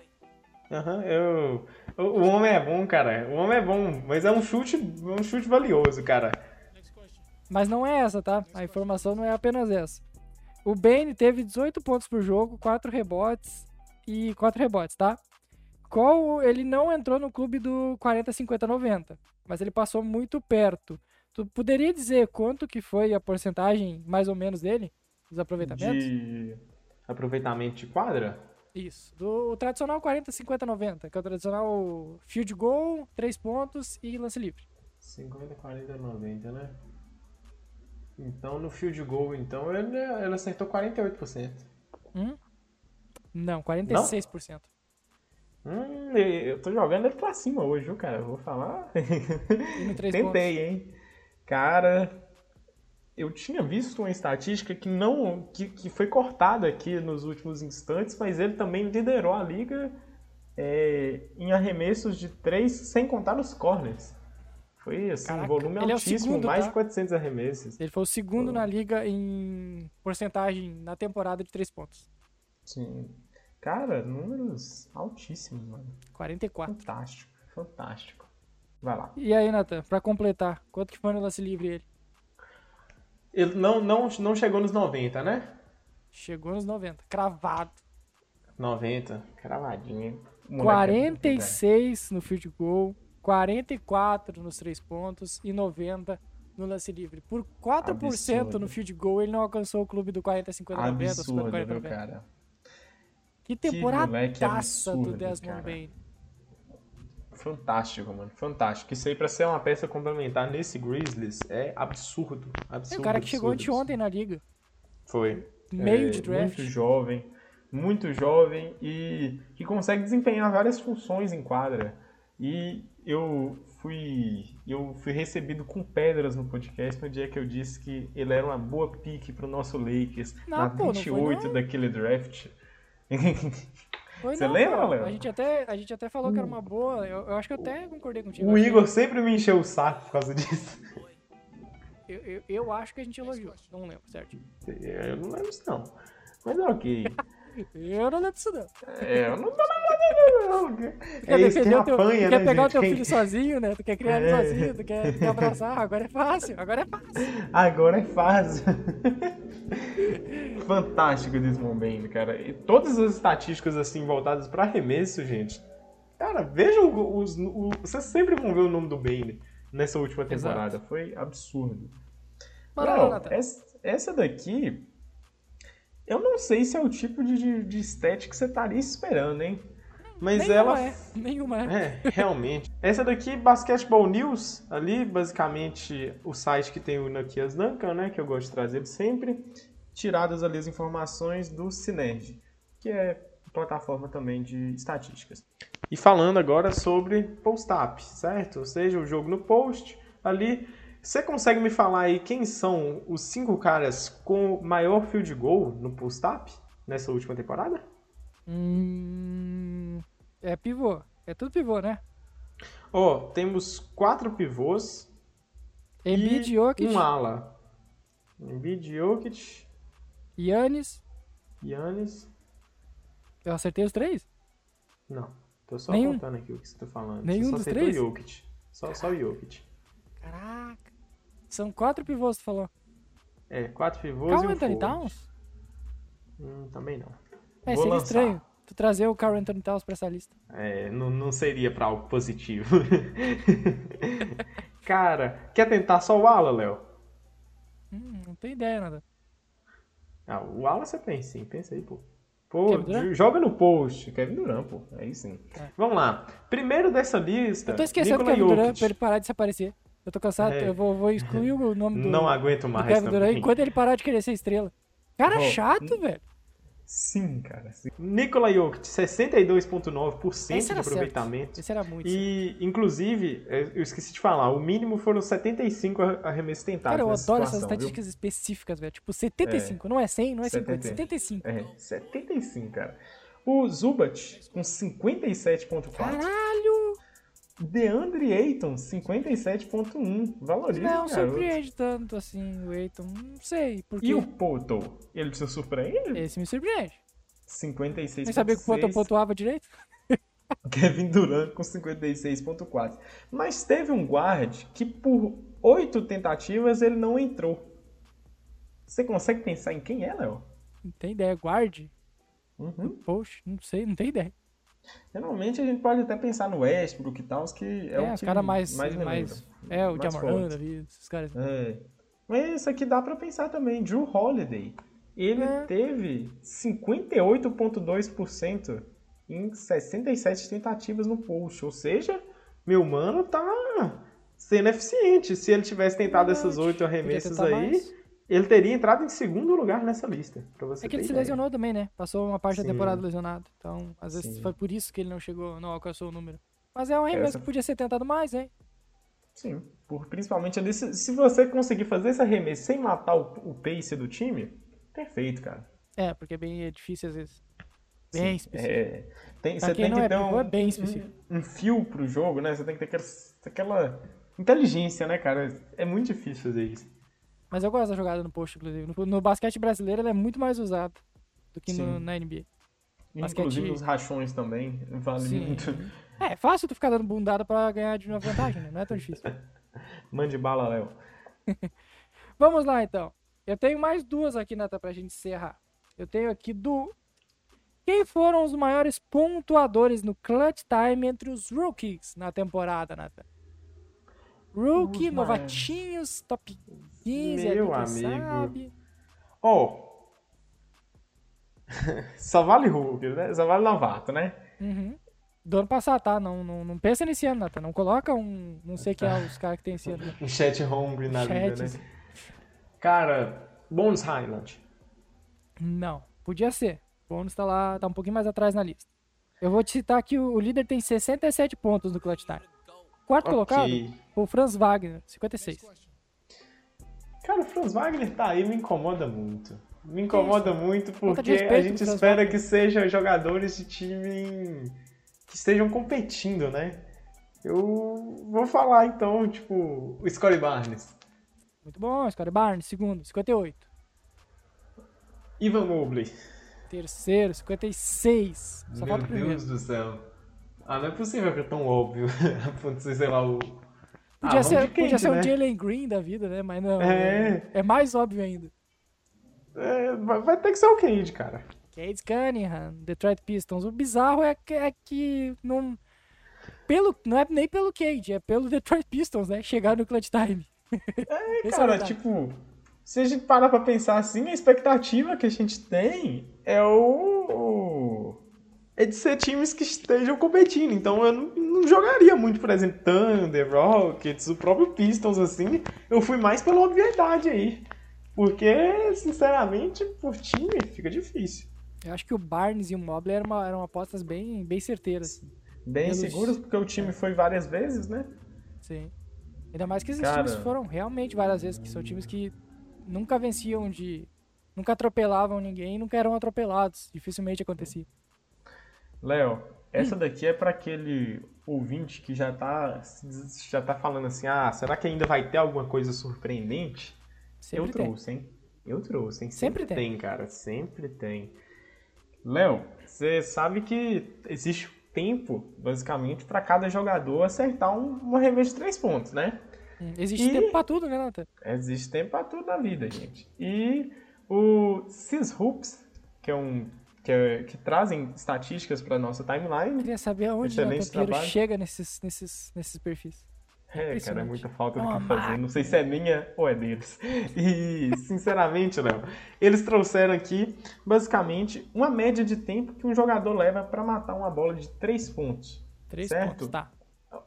Aham, eu. O, o homem é bom, cara. O homem é bom, mas é um chute, um chute valioso, cara. Mas não é essa, tá? A informação não é apenas essa. O Bane teve 18 pontos por jogo, 4 rebotes e 4 rebotes, tá? Qual ele não entrou no clube do 40 50 90, mas ele passou muito perto. Tu poderia dizer quanto que foi a porcentagem mais ou menos dele? Dos aproveitamentos? De aproveitamento de quadra? Isso. Do tradicional 40 50 90, que é o tradicional field goal, 3 pontos e lance livre. 50, 40, 90, né? Então no field goal, então, ele, ele acertou 48%. Hum? Não, 46%. Hum, eu tô jogando ele pra cima hoje, viu, cara? Eu vou falar. No 3 Tentei, pontos. hein? Cara, eu tinha visto uma estatística que não. Que, que foi cortada aqui nos últimos instantes, mas ele também liderou a liga é, em arremessos de 3, sem contar nos corners. Foi assim, um Caraca, volume ele é altíssimo, segundo, mais tá? de 400 arremessos. Ele foi o segundo na liga em porcentagem na temporada de 3 pontos. Sim. Cara, números altíssimos, mano. 44. Fantástico, fantástico. Vai lá. E aí, Nathan, pra completar, quanto que foi no lance livre ele? Ele não, não, não chegou nos 90, né? Chegou nos 90, cravado. 90, cravadinha. O moleque é bom, 46 no field goal, 44 nos 3 pontos e 90 no lance livre. Por 4% Absurdo. no field goal, ele não alcançou o clube do 40 50 cara. 90, 50 Absurdo, 40 viu, 90. cara? Que Que temporada moleque do Desmond cara. Bain. Fantástico, mano. Fantástico. Isso aí pra ser uma peça complementar nesse Grizzlies é absurdo. É Absurdo. o cara que chegou absurdo, anteontem na liga. Foi. Meio É, de draft. Muito jovem, muito jovem e que consegue desempenhar várias funções em quadra. E eu fui eu fui recebido com pedras no podcast no dia que eu disse que ele era uma boa pique pro nosso Lakers Não, na pô, não foi 28 não. daquele draft. Foi Você não, lembra. Léo? A gente, até, a gente até falou que era uma boa. Eu, eu acho que eu até concordei contigo. o Igor sempre me encheu o saco por causa disso. Eu, eu, eu acho que a gente elogiou. Não lembro, certo? Eu não lembro isso não. Mas ok. Eu não lembro disso, não. É, eu não tô namorando não. quer É isso que defender o teu, apanha, tu quer né, pegar gente? o teu Quem- filho sozinho, né? Tu quer criar ele É. sozinho, tu quer, tu quer abraçar. Agora é fácil, agora é fácil. Agora é fácil. Fantástico Desmond Bain, cara. E todas as estatísticas assim voltadas para arremesso, gente. Cara, vejam os, o- vocês sempre vão ver o nome do Bain nessa última temporada. Foi absurdo. Nathan. essa, essa daqui, eu não sei se é o tipo de, de, de stat que você estaria esperando, hein? Mas Nenhuma ela é, nenhuma é. é, realmente. Essa daqui, Basketball News, ali, basicamente o site que tem o Nakias Duncan, né, que eu gosto de trazer sempre, tiradas ali as informações do Synergy, que é plataforma também de estatísticas. E falando agora sobre post-up, certo? Ou seja, o jogo no post, ali, você consegue me falar aí quem são os cinco caras com maior field goal no post-up nessa última temporada? Hum, é pivô. É tudo pivô, né? Ó, temos quatro pivôs Embiid, e Jokic, um ala. Embiid, Jokic, Yannis. Yannis. Eu acertei os três? Não, tô só Nenhum? contando aqui o que você tá falando. Nenhum você só dos acertou três? Jokic. Só, só o Jokic. Caraca. São quatro pivôs, tu falou. É, quatro pivôs Carl e um Anthony forward. Towns? Hum, também não. É, Vou seria lançar. estranho tu trazer o Carl Anthony Towns pra essa lista. É, não, não seria pra algo positivo. Cara, quer tentar só o ala, Léo? Hum, não tenho ideia, nada. Ah, o ala você tem sim, pensa aí, pô. Pô, joga no post. Kevin Durant, pô. Aí sim. É. Vamos lá. Primeiro dessa lista. Eu tô esquecendo do Nikola Kevin Durant pra ele parar de se aparecer. Eu tô cansado, É. eu vou, vou excluir o nome do, Não aguento mais Kevin Durant enquanto ele parar de querer ser estrela. Cara Oh, chato, velho. Sim, cara. Sim. Nikola Jokic, 62,9% Esse de aproveitamento. certo. Esse era muito. certo. E, inclusive, é, eu esqueci de falar, o mínimo foram 75 arre- arremessos tentados. Cara, eu nessa adoro essas situação, viu? estatísticas específicas, velho. Tipo, 75. Não é 100, não é 50. 70. 75. É, 75, cara. O Zubat, com 57,4%. Caralho! DeAndre Ayton, 57,1%. Valoriza, Não garoto. surpreende tanto assim o Eiton. Não sei. Porque E o Poto? Ele te surpreende? esse me surpreende. 56,6%. Nem sabia que o Poto pontuava direito. Kevin Durant com 56.4. Mas teve um guard que por oito tentativas ele não entrou. Você consegue pensar em quem é, Léo? Não tem ideia. Guarde? Uhum. Poxa, não sei, não tem ideia. Geralmente a gente pode até pensar no Westbrook e tal, que é, É, o os caras mais, mais mais. É, o Jamoran forte. ali, esses caras. É. Mas isso aqui dá pra pensar também. Drew Holiday. Ele É. teve 58,2% em 67 tentativas no post. Ou seja, meu mano tá sendo eficiente. Se ele tivesse tentado essas Verdade. oito arremessos aí, mais. Ele teria entrado em segundo lugar nessa lista. Pra você É que ele se ideia. lesionou também, né? Passou uma parte Sim. da temporada lesionado. Então, às vezes Sim. foi por isso que ele não chegou, não alcançou o número. Mas é um arremesso Essa- que podia ser tentado mais, hein? Sim, por, principalmente ali, se, se você conseguir fazer esse arremesso sem matar o, o pace do time, perfeito, cara. É, porque é bem é difícil às vezes. Bem Sim, específico. é, tem, você tem que é ter pivô, um, é bem específico. um, um fio pro jogo, né? Você tem que ter aquela, aquela inteligência, né, cara? É muito difícil fazer isso. Mas eu gosto da jogada no post, inclusive. No, no basquete brasileiro ela é muito mais usada do que no- na NBA. Inclusive Basquete- nos rachões também, vale Sim. muito. É, é fácil tu ficar dando bundada pra ganhar de uma vantagem, né? Não é tão difícil. Mande bala, Léo. Vamos lá, então. Eu tenho mais duas aqui, Nata, pra gente encerrar. Eu tenho aqui do... Quem foram os maiores pontuadores no clutch time entre os rookies na temporada, Nata? Rookie, Os novatinhos, top 15, ali, Meu quem amigo. sabe. Ó, só vale Hulk, né? Só vale novato, né? Uhum. Do ano passado, tá? Não, não, não pensa nesse ano, Nata. Não coloca um... Não sei quem é os caras que tem esse ano. Um chat hungry na vida, Chats. né? Cara, Bones Highland. Não, podia ser. O bônus tá lá, tá um pouquinho mais atrás na lista. Eu vou te citar que o, líder tem 67 pontos no clutch time. Quarto colocado, Ok. O Franz Wagner, 56. Cara, o Franz Wagner tá aí me incomoda muito. Me incomoda muito Falta de porque a gente espera Wagner. que sejam jogadores de time que estejam competindo, né? Eu vou falar então, tipo, o Scottie Barnes. Muito bom, Scottie Barnes, segundo, 58. Ivan Mobley. Terceiro, 56. Só Meu primeiro. Deus do céu. Ah, não é possível que é tão óbvio. Sei lá, o. Podia Ah, ser, podia ser né? o Jalen Green da vida, né? Mas não. É. É, é mais óbvio ainda. É, vai ter que ser o Cade, cara. Cade Cunningham, Detroit Pistons. O bizarro é que, é que não. Pelo, não é nem pelo Cade, é pelo Detroit Pistons, né? Chegar no clutch time. É, é cara, tipo, se a gente parar pra pensar assim, a expectativa que a gente tem é o. É de ser times que estejam competindo. Então eu não, não jogaria muito, por exemplo, Thunder, Rockets, o próprio Pistons, assim. Eu fui mais pela obviedade aí. Porque, sinceramente, por time fica difícil. Eu acho que o Barnes e o Mobley eram, uma- eram apostas bem, bem certeiras. Bem Pelos- seguros, porque o time foi várias vezes, né? Sim. Ainda mais que esses Cara. times foram realmente várias vezes, que são times que nunca venciam de. Nunca atropelavam ninguém e nunca eram atropelados. Dificilmente acontecia. Léo, essa daqui é para aquele ouvinte que já tá, já tá falando assim, ah, será que ainda vai ter alguma coisa surpreendente? Sempre Eu tem. trouxe, hein? Eu trouxe, hein? Sempre tem. tem, cara. Sempre tem. Léo, você sabe que existe tempo, basicamente, para cada jogador acertar um, um arremesso de três pontos, né? Hum, Existe E- tempo pra tudo, né, Nathan? Existe tempo para tudo na vida, gente. E o Cis Hoops, que é um que, que trazem estatísticas para nossa timeline. Queria saber aonde o trabalho. chega nesses, nesses, nesses perfis. É, cara, é muita falta do que fazer. Não sei se é minha ou é deles. E, sinceramente, Léo, eles trouxeram aqui, basicamente, uma média de tempo que um jogador leva para matar uma bola de três pontos. Três Certo. pontos, tá.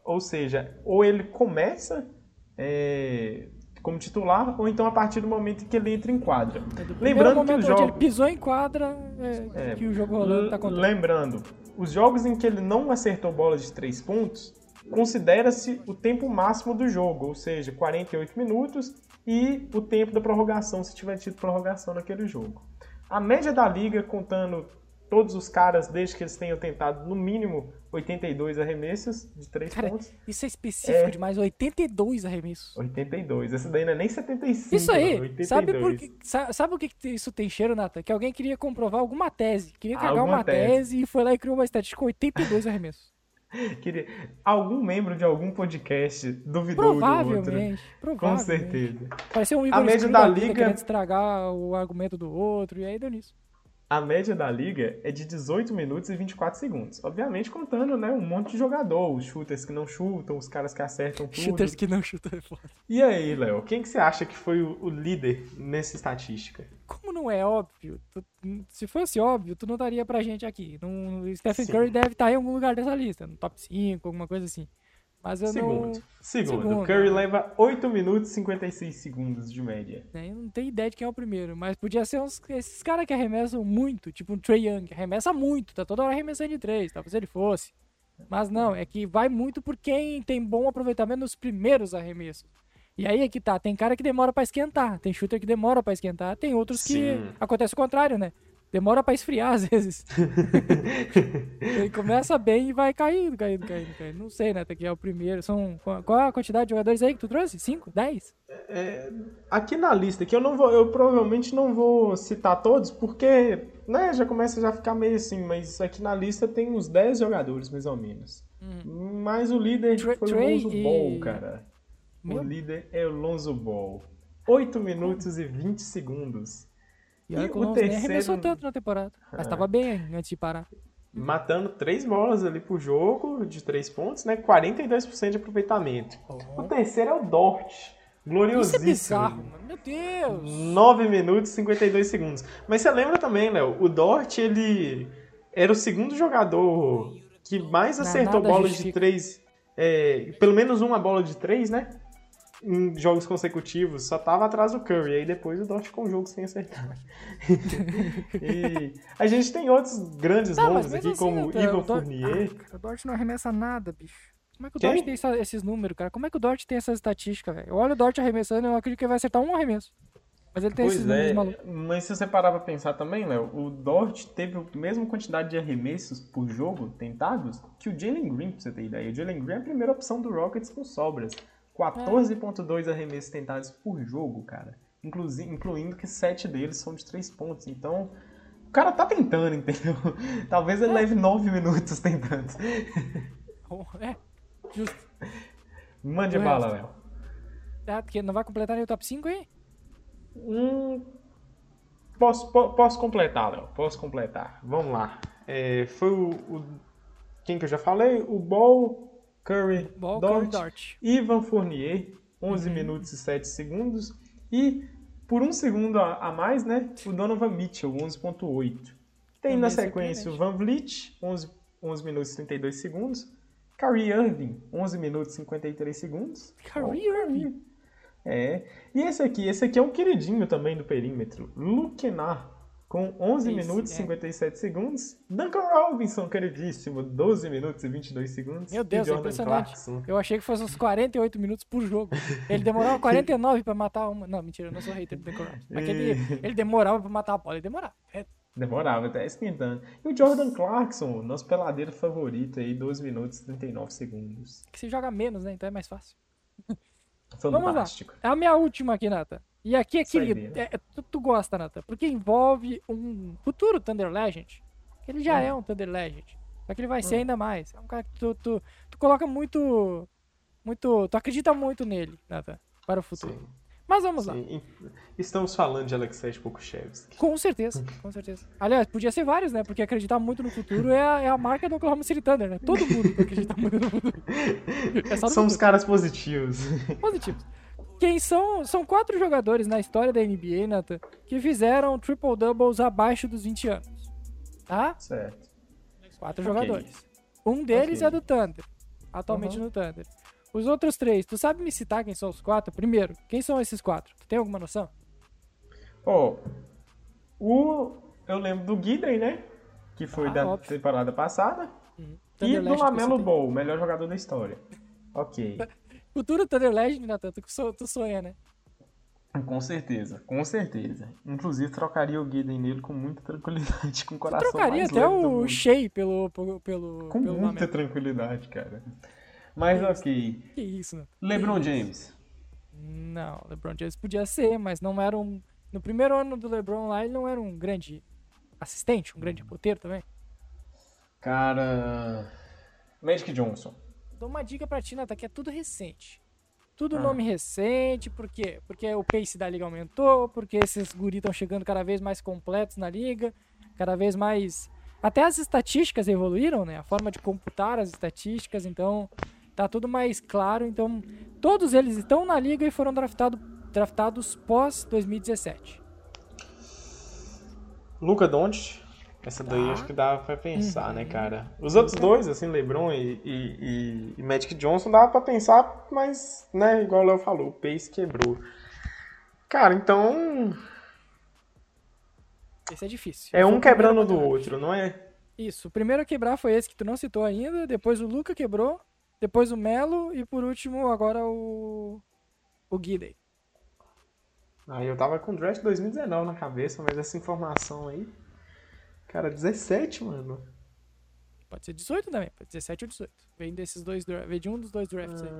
Ou seja, ou ele começa é, como titular, ou então a partir do momento em que ele entra em quadra. É Lembrando que os jogos... ele pisou em quadra, é, É, que o jogo rolando tá contando. Lembrando, os jogos em que ele não acertou bolas de 3 pontos, considera-se o tempo máximo do jogo, ou seja, 48 minutos e o tempo da prorrogação, se tiver tido prorrogação naquele jogo. A média da liga, contando todos os caras, desde que eles tenham tentado no mínimo 82 arremessos de 3 Cara, pontos, Isso é específico É. demais, 82 arremessos. 82. Essa daí não é nem 75, Isso aí, 82. sabe, por que, sa- sabe o que isso tem cheiro, Nathan? Que alguém queria comprovar alguma tese. Queria cagar Alguma uma tese. tese. e foi lá e criou uma estatística com 82 arremessos. Queria... Algum membro de algum podcast duvidou do outro. Provavelmente. Com provavelmente. certeza. Parecia um A Igor média Screw da liga- querendo estragar o argumento do outro, e aí deu nisso. A média da liga é de 18 minutos e 24 segundos. Obviamente contando, né, um monte de jogador, os shooters que não chutam, os caras que acertam tudo. Shooters que não chutam é foda. E aí, Léo, quem que você acha que foi o, o líder nessa estatística? Como não é óbvio, tu- se fosse óbvio, tu não daria pra gente aqui. Não, o Stephen Sim. Curry deve estar em algum lugar dessa lista, no top 5, alguma coisa assim. Mas eu Segundo. não. Segundo. Segundo. Curry leva 8 minutos e 56 segundos de média. né, Eu não tenho ideia de quem é o primeiro, mas podia ser uns, esses caras que arremessam muito, tipo um Trey Young, que arremessa muito, tá toda hora arremessando de três, talvez ele fosse. Mas não, é que vai muito por quem tem bom aproveitamento nos primeiros arremessos. E aí é que tá, tem cara que demora pra esquentar, tem shooter que demora pra esquentar, tem outros que Sim. acontece o contrário, né? Demora pra esfriar às vezes. ele começa bem e vai caindo, caindo, caindo, caindo. Não sei, né? Até que é o primeiro. São qual qual a quantidade de jogadores aí que tu trouxe? Cinco? Dez? É, aqui na lista, que eu não vou, eu provavelmente não vou citar todos, porque, né, já começa a já ficar meio assim, mas aqui na lista tem uns 10 jogadores, mais ou menos. Mas o líder Tra- foi Trey o Lonzo e- Ball, cara. Meu- O líder é o Lonzo Ball. 8 minutos e 20 segundos. E olha E que o o Lonzo nem terceiro- arremessou tanto na temporada. Mas Ah. tava bem antes de parar. Matando 3 bolas ali por jogo, de 3 pontos, né? 42% de aproveitamento. O terceiro é o Dort. Isso é Gloriosíssimo. bizarro, mano. Meu Deus. 9 minutos e 52 segundos. Mas você lembra também, Léo? O Dort, ele era o segundo jogador que mais acertou bolas de justifica. 3. pelo menos uma bola de 3, né? Em jogos consecutivos. Só tava atrás do Curry. Aí depois o Dort ficou um jogo sem acertar. e a gente tem outros grandes Tá, mas nomes aqui, assim, como o Dort- Fournier. Ah, o Dort não arremessa nada, bicho. Como é que o Quem? Dort tem essa- esses números, cara? Como é que o Dort tem essa estatística, velho? Eu olho o Dort arremessando e eu acredito que ele vai acertar um arremesso. Mas ele tem esses Pois números é, malucos. mas se você parar pra pensar também, Léo, o Dort teve a mesma quantidade de arremessos por jogo tentados que o Jalen Green, pra você ter ideia. O Jalen Green é a primeira opção do Rockets com sobras. 14.2 arremessos tentados por jogo, cara. Incluindo que 7 deles são de 3 pontos. Então, o cara tá tentando, entendeu? Talvez ele leve 9 minutos tentando. É, justo. Mande bala. Léo. Ah, porque não vai completar nem o top 5 aí? Hum, posso, po- posso completar, Léo. Posso completar. Vamos lá. É, foi o, o- Quem que eu já falei? O Ball, Curry, Ball, Dort, Dort. Ivan Fournier, 11 minutos e 7 segundos. E, por um segundo a, mais, né? O Donovan Mitchell, 11.8. Tem Também na sequência o. Van Vliet, 11, 11 minutos e 32 segundos. Kyrie Irving, 11 minutos e 53 segundos. Kyrie Irving. É. E esse aqui, esse aqui é um queridinho também do perímetro. Luke Kennard, com 11 Esse, minutos e é. 57 segundos. Duncan Robinson, queridíssimo, 12 minutos e 22 segundos. Meu Deus, e é Jordan impressionante. Clarkson. Eu achei que fosse uns 48 minutos por jogo. Ele demorava 49 pra matar uma. Não, mentira, eu não sou hater do Duncan Robinson. Mas que ele, ele demorava pra matar a bola, ele demorava. É, Demorava até esquentando. E o Jordan Clarkson, nosso peladeiro favorito aí, 12 minutos e 39 segundos. que se joga menos, né? Então é mais fácil. Vamos lá. Fantástico. É a minha última aqui, Nata. E aqui é querido. É, é- tu, tu gosta, Nata, porque envolve um futuro Thunder Legend. Ele já Hum. é um Thunder Legend. Só que ele vai ser ainda mais. É um cara que tu, tu, tu coloca muito. Muito. Tu acredita muito nele, Nata, para o futuro. Sim, Mas vamos lá. sim. Estamos falando de Alexei Pokushevsky. Com certeza, com certeza. Aliás, podia ser vários, né? Porque acreditar muito no futuro é a, é a marca do Oklahoma City Thunder, né? Todo mundo acredita muito no futuro. É Somos futuro. caras positivos. positivos. Quem são? São quatro jogadores na história da NBA, Nathan, que fizeram triple-doubles abaixo dos 20 anos. Tá? certo. Quatro Ok. jogadores. Um deles Ok. é do Thunder. Atualmente Uhum. no Thunder. Os outros três, tu sabe me citar quem são os quatro? Primeiro, quem são esses quatro? Tu tem alguma noção? Ó, o eu lembro do Guidry, né? Que foi Ah, da óbvio. temporada passada. Uhum. E do Lamelo. Ball, melhor jogador da história. Ok. Futuro Thunder Legend, Nathan, tu, so- tu sonha, né? Com certeza, com certeza. Inclusive trocaria o Guidry nele com muita tranquilidade, com o coração trocaria mais até o. Shea pelo, pelo, pelo, Com pelo muita tranquilidade, cara. Mas ok. Que isso, né? LeBron James. Não, LeBron James podia ser, mas não era um. No primeiro ano do LeBron lá, ele não era um grande assistente, um grande roteiro também. Cara. Magic Johnson. Dou uma dica pra ti, Nata, que é tudo recente. Tudo Ah. nome recente, por quê? Porque o pace da liga aumentou, porque esses guris estão chegando cada vez mais completos na liga, cada vez mais. Até as estatísticas evoluíram, né? A forma de computar as estatísticas, então tá tudo mais claro. Então, todos eles estão na liga e foram draftado, draftados pós 2017. Luca Doncic. Essa daí Tá. acho que dava pra pensar, né, Uhum. cara? Os outros dois, assim, LeBron e, e, e- Magic Johnson, dava pra pensar, mas, né, igual o Léo falou, o pace quebrou. Cara, então. Esse é difícil. É um quebrando do outro, não é? Isso, o primeiro a quebrar foi esse que tu não citou ainda, depois o Luca quebrou, depois o Melo e por último agora o o Guidey. Aí eu tava com o draft 2019 na cabeça, mas essa informação aí. Cara, 17, mano. Pode ser 18 também, pode ser 17 ou 18. Vem desses dois, vem de um dos dois drafts aí.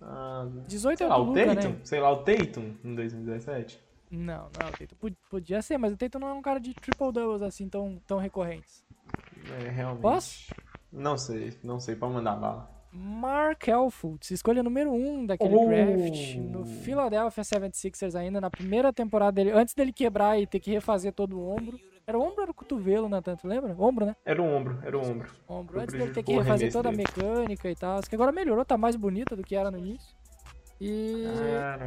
Ah, 18 sei é o lá, do o Luca, Tatum? né? Sei lá, o Tatum em 2017? Não, não, o Tatum pod- podia ser, mas o Tatum não é um cara de triple doubles assim tão, tão recorrentes. É, realmente. Posso? Não sei, não sei, pode mandar bala. Mark Elfultz, escolha número 1 um daquele Oh! draft no Philadelphia 76ers ainda na primeira temporada dele, antes dele quebrar e ter que refazer todo o ombro. Era o ombro ou era o cotovelo, Nathan? Tu lembra? Ombro, né? Era o ombro, era o ombro. ombro. Antes dele ter que refazer toda a mecânica e tal. Que agora melhorou, tá mais bonita do que era no início. E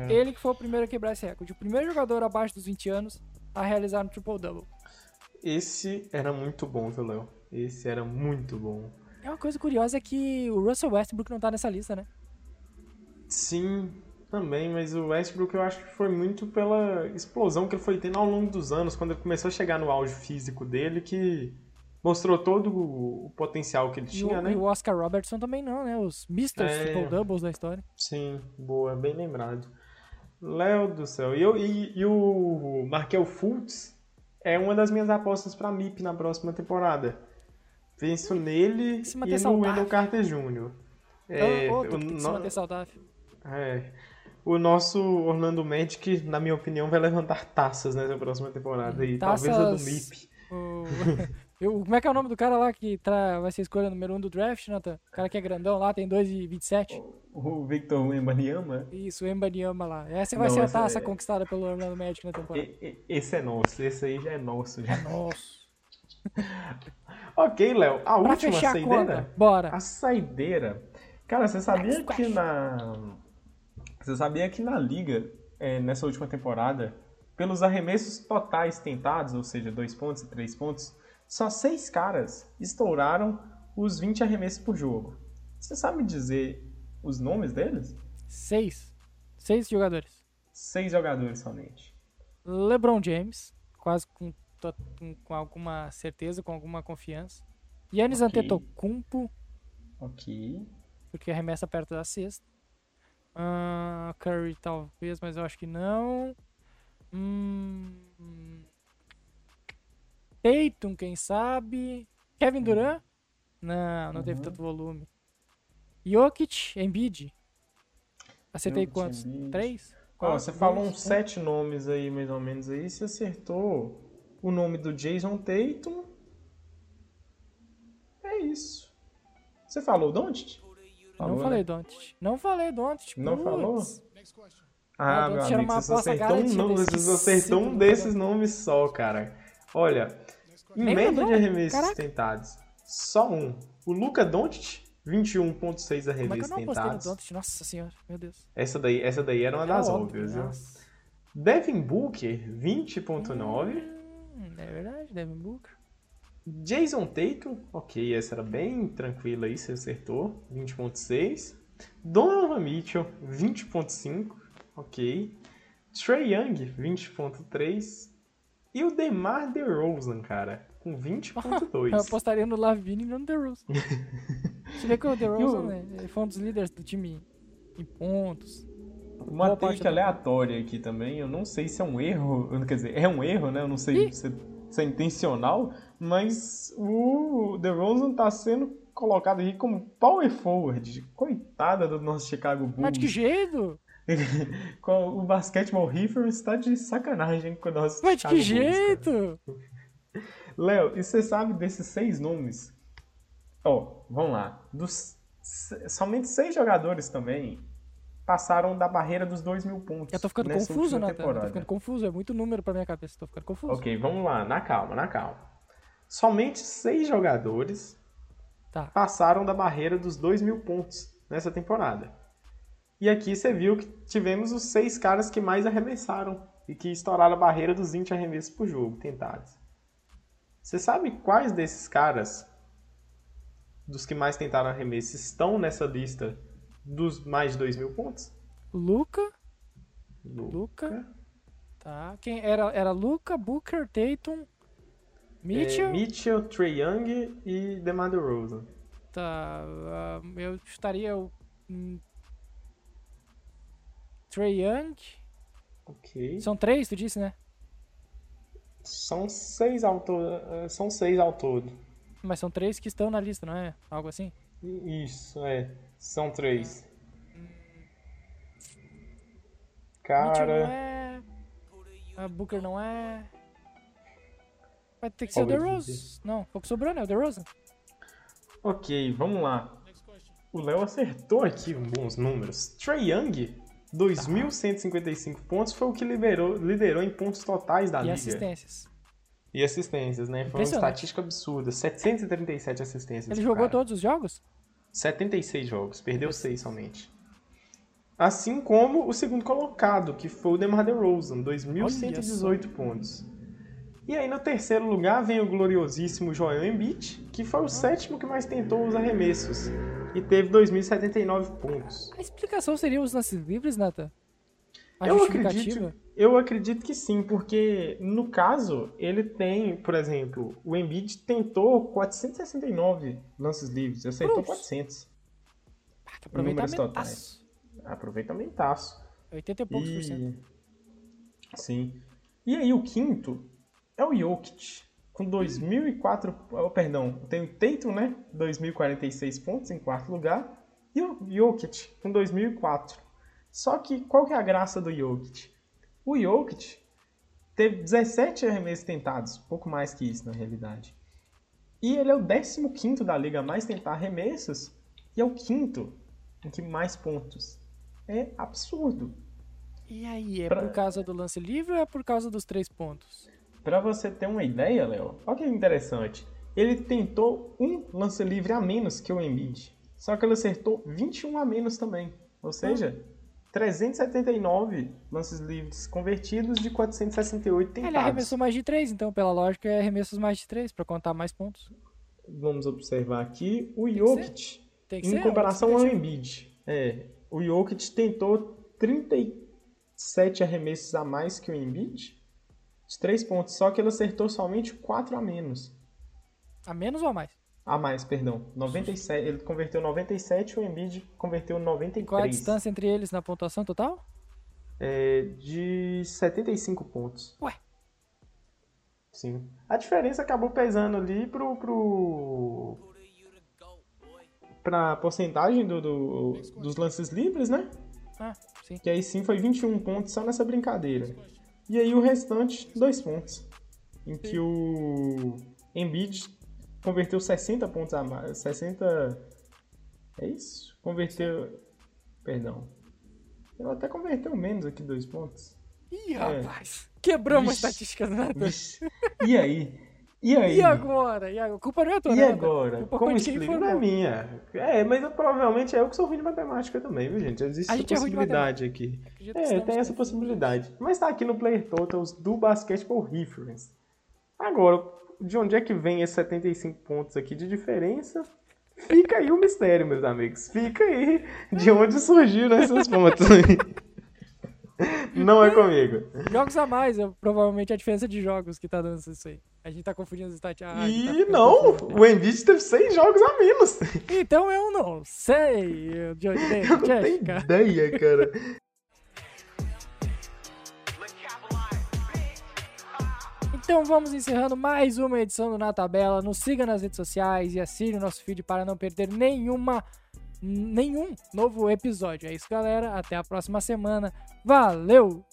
ele que foi o primeiro a quebrar esse recorde. O primeiro jogador abaixo dos 20 anos a realizar um triple-double. Esse era muito bom, viu, Léo? Esse era muito bom. É uma coisa curiosa é que o Russell Westbrook não tá nessa lista, né? Sim, também, mas o Westbrook eu acho que foi muito pela explosão que ele foi tendo ao longo dos anos, quando ele começou a chegar no auge físico dele, que mostrou todo o potencial que ele E tinha, o, né? e o Oscar Robertson também não, né? Os Mr. É. Triple-Doubles da história. Sim, boa, bem lembrado. Léo do céu. E, eu, e, e o Markel Fultz é uma das minhas apostas pra MIP na próxima temporada. Penso nele e no saudável. Wendell Carter Jr. É, Outro o que tem que se manter saudável. é, o nosso Orlando Magic, na minha opinião, vai levantar taças nessa próxima temporada. E talvez a do Taças- MIP. O... eu- como é que é o nome do cara lá que tra... vai ser a escolha número 1 um do draft, Nathan? O cara que é grandão lá, tem 2,27. O Victor Wembanyama, Isso, o Embanyama lá. Essa vai Não, ser a taça é- conquistada pelo Orlando Magic na temporada. esse é nosso. Esse aí já é nosso. Já. Nossa. ok, Léo. A Pra última fechar a saideira. conta, bora. A saideira. Cara, você sabia Next que na. Você sabia que na liga, é, nessa última temporada, pelos arremessos totais tentados, ou seja, dois pontos e três pontos, só seis caras estouraram os 20 arremessos por jogo. Você sabe dizer os nomes deles? Seis. Seis jogadores. Seis jogadores somente. LeBron James, quase com, to- com, alguma certeza, com alguma confiança. Yannis Ok. Antetokounmpo, Ok. porque arremessa perto da cesta. Ah, Curry talvez, mas eu acho que não. Hum, Tatum, quem sabe. Kevin Durant? Não, não teve Uhum. tanto volume. Jokic, Embiid. Acertei Jokic, quantos? Embiid. Três? Você falou uns um. sete nomes aí, mais ou menos aí. Você acertou o nome do Jason Tatum. É isso. Você falou Doncic? Não falei né? Doncic. Não falei Doncic. Não falou? Ah, Ah, meu amigo, você acertou um, nome, você só acertou um desses nomes só, cara. Olha, em Nem média de arremessos Caraca. tentados, só um. O Luca Doncic, 21.6 Como é que eu arremessos no tentados. Doncic? Nossa senhora, meu Deus. Essa daí, essa daí era uma Era das óbvio, óbvias, viu? nossa. Devin Booker, 20.9. É verdade, Devin Booker. Jason Tatum, ok, essa era bem tranquila aí, você acertou, 20.6. Donovan Mitchell, 20.5, ok. Trey Young, 20.3. E o DeMar DeRozan, cara, com Eu 20.2. apostaria no Lavine e no DeRozan. Você vê que o DeRozan né, foi um dos líderes do time em pontos. Uma da- aleatória aqui também, eu não sei se é um erro, quer dizer, é um erro, né? Eu não sei se, se é intencional, mas o DeRozan tá sendo colocado aqui como power forward. Coitada do nosso Chicago Bulls. Mas de que jeito? O Basketball Reference tá de sacanagem com o nosso Mas de Chicago que Bulls, jeito? Léo, e você sabe desses seis nomes? Ó, vamos lá. Dos, somente seis jogadores também passaram da barreira dos 2 mil pontos. Eu tô ficando confuso, né? Tô temporada. ficando confuso, é muito número pra minha cabeça, tô ficando confuso. Ok, vamos lá, na calma, na calma. Somente seis jogadores Tá. passaram da barreira dos 2 mil pontos nessa temporada. E aqui você viu que tivemos os seis caras que mais arremessaram e que estouraram a barreira dos 20 arremessos por jogo tentados. Você sabe quais desses caras, dos que mais tentaram arremesso, estão nessa lista dos mais de 2 mil pontos? Luca, Luca. Luca. tá. Quem era? Era Luca, Booker, Tatum, Mitchell. É, Mitchell, Trey Young e DeMar DeRozan. Tá. ah, eu chutaria o. hum, Trae Young. Ok. São três, tu disse, né? São seis ao todo. eh, São seis ao todo. Mas são três que estão na lista, não é? Algo assim? Isso, é. São três. Não Cara. é. A Booker não é. Vai ter que ser o Talvez DeRozan. Não, foi o que sobrou, né? O DeRozan. Ok, vamos lá. O Léo acertou aqui bons números. Trey Young, 2.155 pontos, foi o que liberou, liderou em pontos totais da E liga. assistências. E assistências, né? Foi uma estatística absurda. 737 assistências. Ele jogou cara. todos os jogos? 76 jogos, perdeu 6 somente. Assim como o segundo colocado, que foi o DeMar DeRozan, 2.118 pontos. E aí no terceiro lugar vem o gloriosíssimo Joel Embiid, que foi o sétimo que mais tentou os arremessos e teve 2.079 pontos. A explicação seria os lances livres, Nathan? A Eu acredito, eu acredito que sim, porque no caso ele tem, por exemplo, o Embiid tentou 469 lances livres, acertou Cruz. 400. Ah, que números aproveitamentaço. Aproveitamentaço. 80 e poucos por cento. Sim. E aí o quinto é o Jokic, com 2.004... Oh, perdão, tem o Tatum, né? 2.046 pontos em quarto lugar. E o Jokic, com 2.004. Só que qual que é a graça do Jokic? O Jokic teve 17 arremessos tentados, pouco mais que isso na realidade. E ele é o 15º da liga a mais tentar arremessos e é o quinto em que mais pontos. É absurdo. E aí, é Pra- por causa do lance livre ou é por causa dos três pontos? Pra você ter uma ideia, Léo, olha que interessante. Ele tentou um lance livre a menos que o Embiid. Só que ele acertou 21 a menos também. Ou seja, 379 lances livres convertidos de 468 tentados. Ele arremessou mais de três, então, pela lógica, é arremessos mais de três, pra contar mais pontos. Vamos observar aqui o Jokic. Tem que Em ser. comparação ao. Embiid. É, o Jokic tentou 37 arremessos a mais que o Embiid. De 3 pontos, só que ele acertou somente 4 a menos. A menos ou a mais? A mais, perdão. 97, ele converteu 97 o Embiid converteu 93. Qual a distância entre eles na pontuação total? É, de 75 pontos. Ué. Sim. A diferença acabou pesando ali pro. pro pra porcentagem do, do- dos lances livres, né? Ah, sim. Que aí sim foi 21 pontos só nessa brincadeira. E aí o restante, 2 pontos. Em que o Embiid converteu 60 pontos a mais. 60. É isso? Converteu. Perdão. Ele até converteu menos aqui, 2 pontos. Ih, É. rapaz. Quebramos a Vixe. estatística do Nathan. Vixe. E aí? E aí? E agora? E agora? A culpa não é tua, E né, agora? A culpa Como explica? Não é minha. É, mas eu, provavelmente é eu que sou ruim de matemática também, viu, gente? Existe A essa gente é possibilidade aqui. Acredito que É, tem essa possibilidade. Mas tá aqui no Player Totals do Basketball Reference. Agora, de onde é que vem esses 75 pontos aqui de diferença? Fica aí o mistério, meus amigos. Fica aí de onde surgiram esses pontos. Não é comigo. Jogos a mais, é provavelmente a diferença de jogos que tá dando isso aí. A gente tá confundindo as estatísticas. Ah, tá E ficando não, confuso. o Embiid teve 6 jogos a menos. Então eu não sei de onde vem Eu não tenho ideia, cara. Então vamos encerrando mais uma edição do Na Tabela. Nos siga nas redes sociais e assine o nosso feed para não perder nenhuma nenhum novo episódio. É isso, galera. Até a próxima semana. Valeu!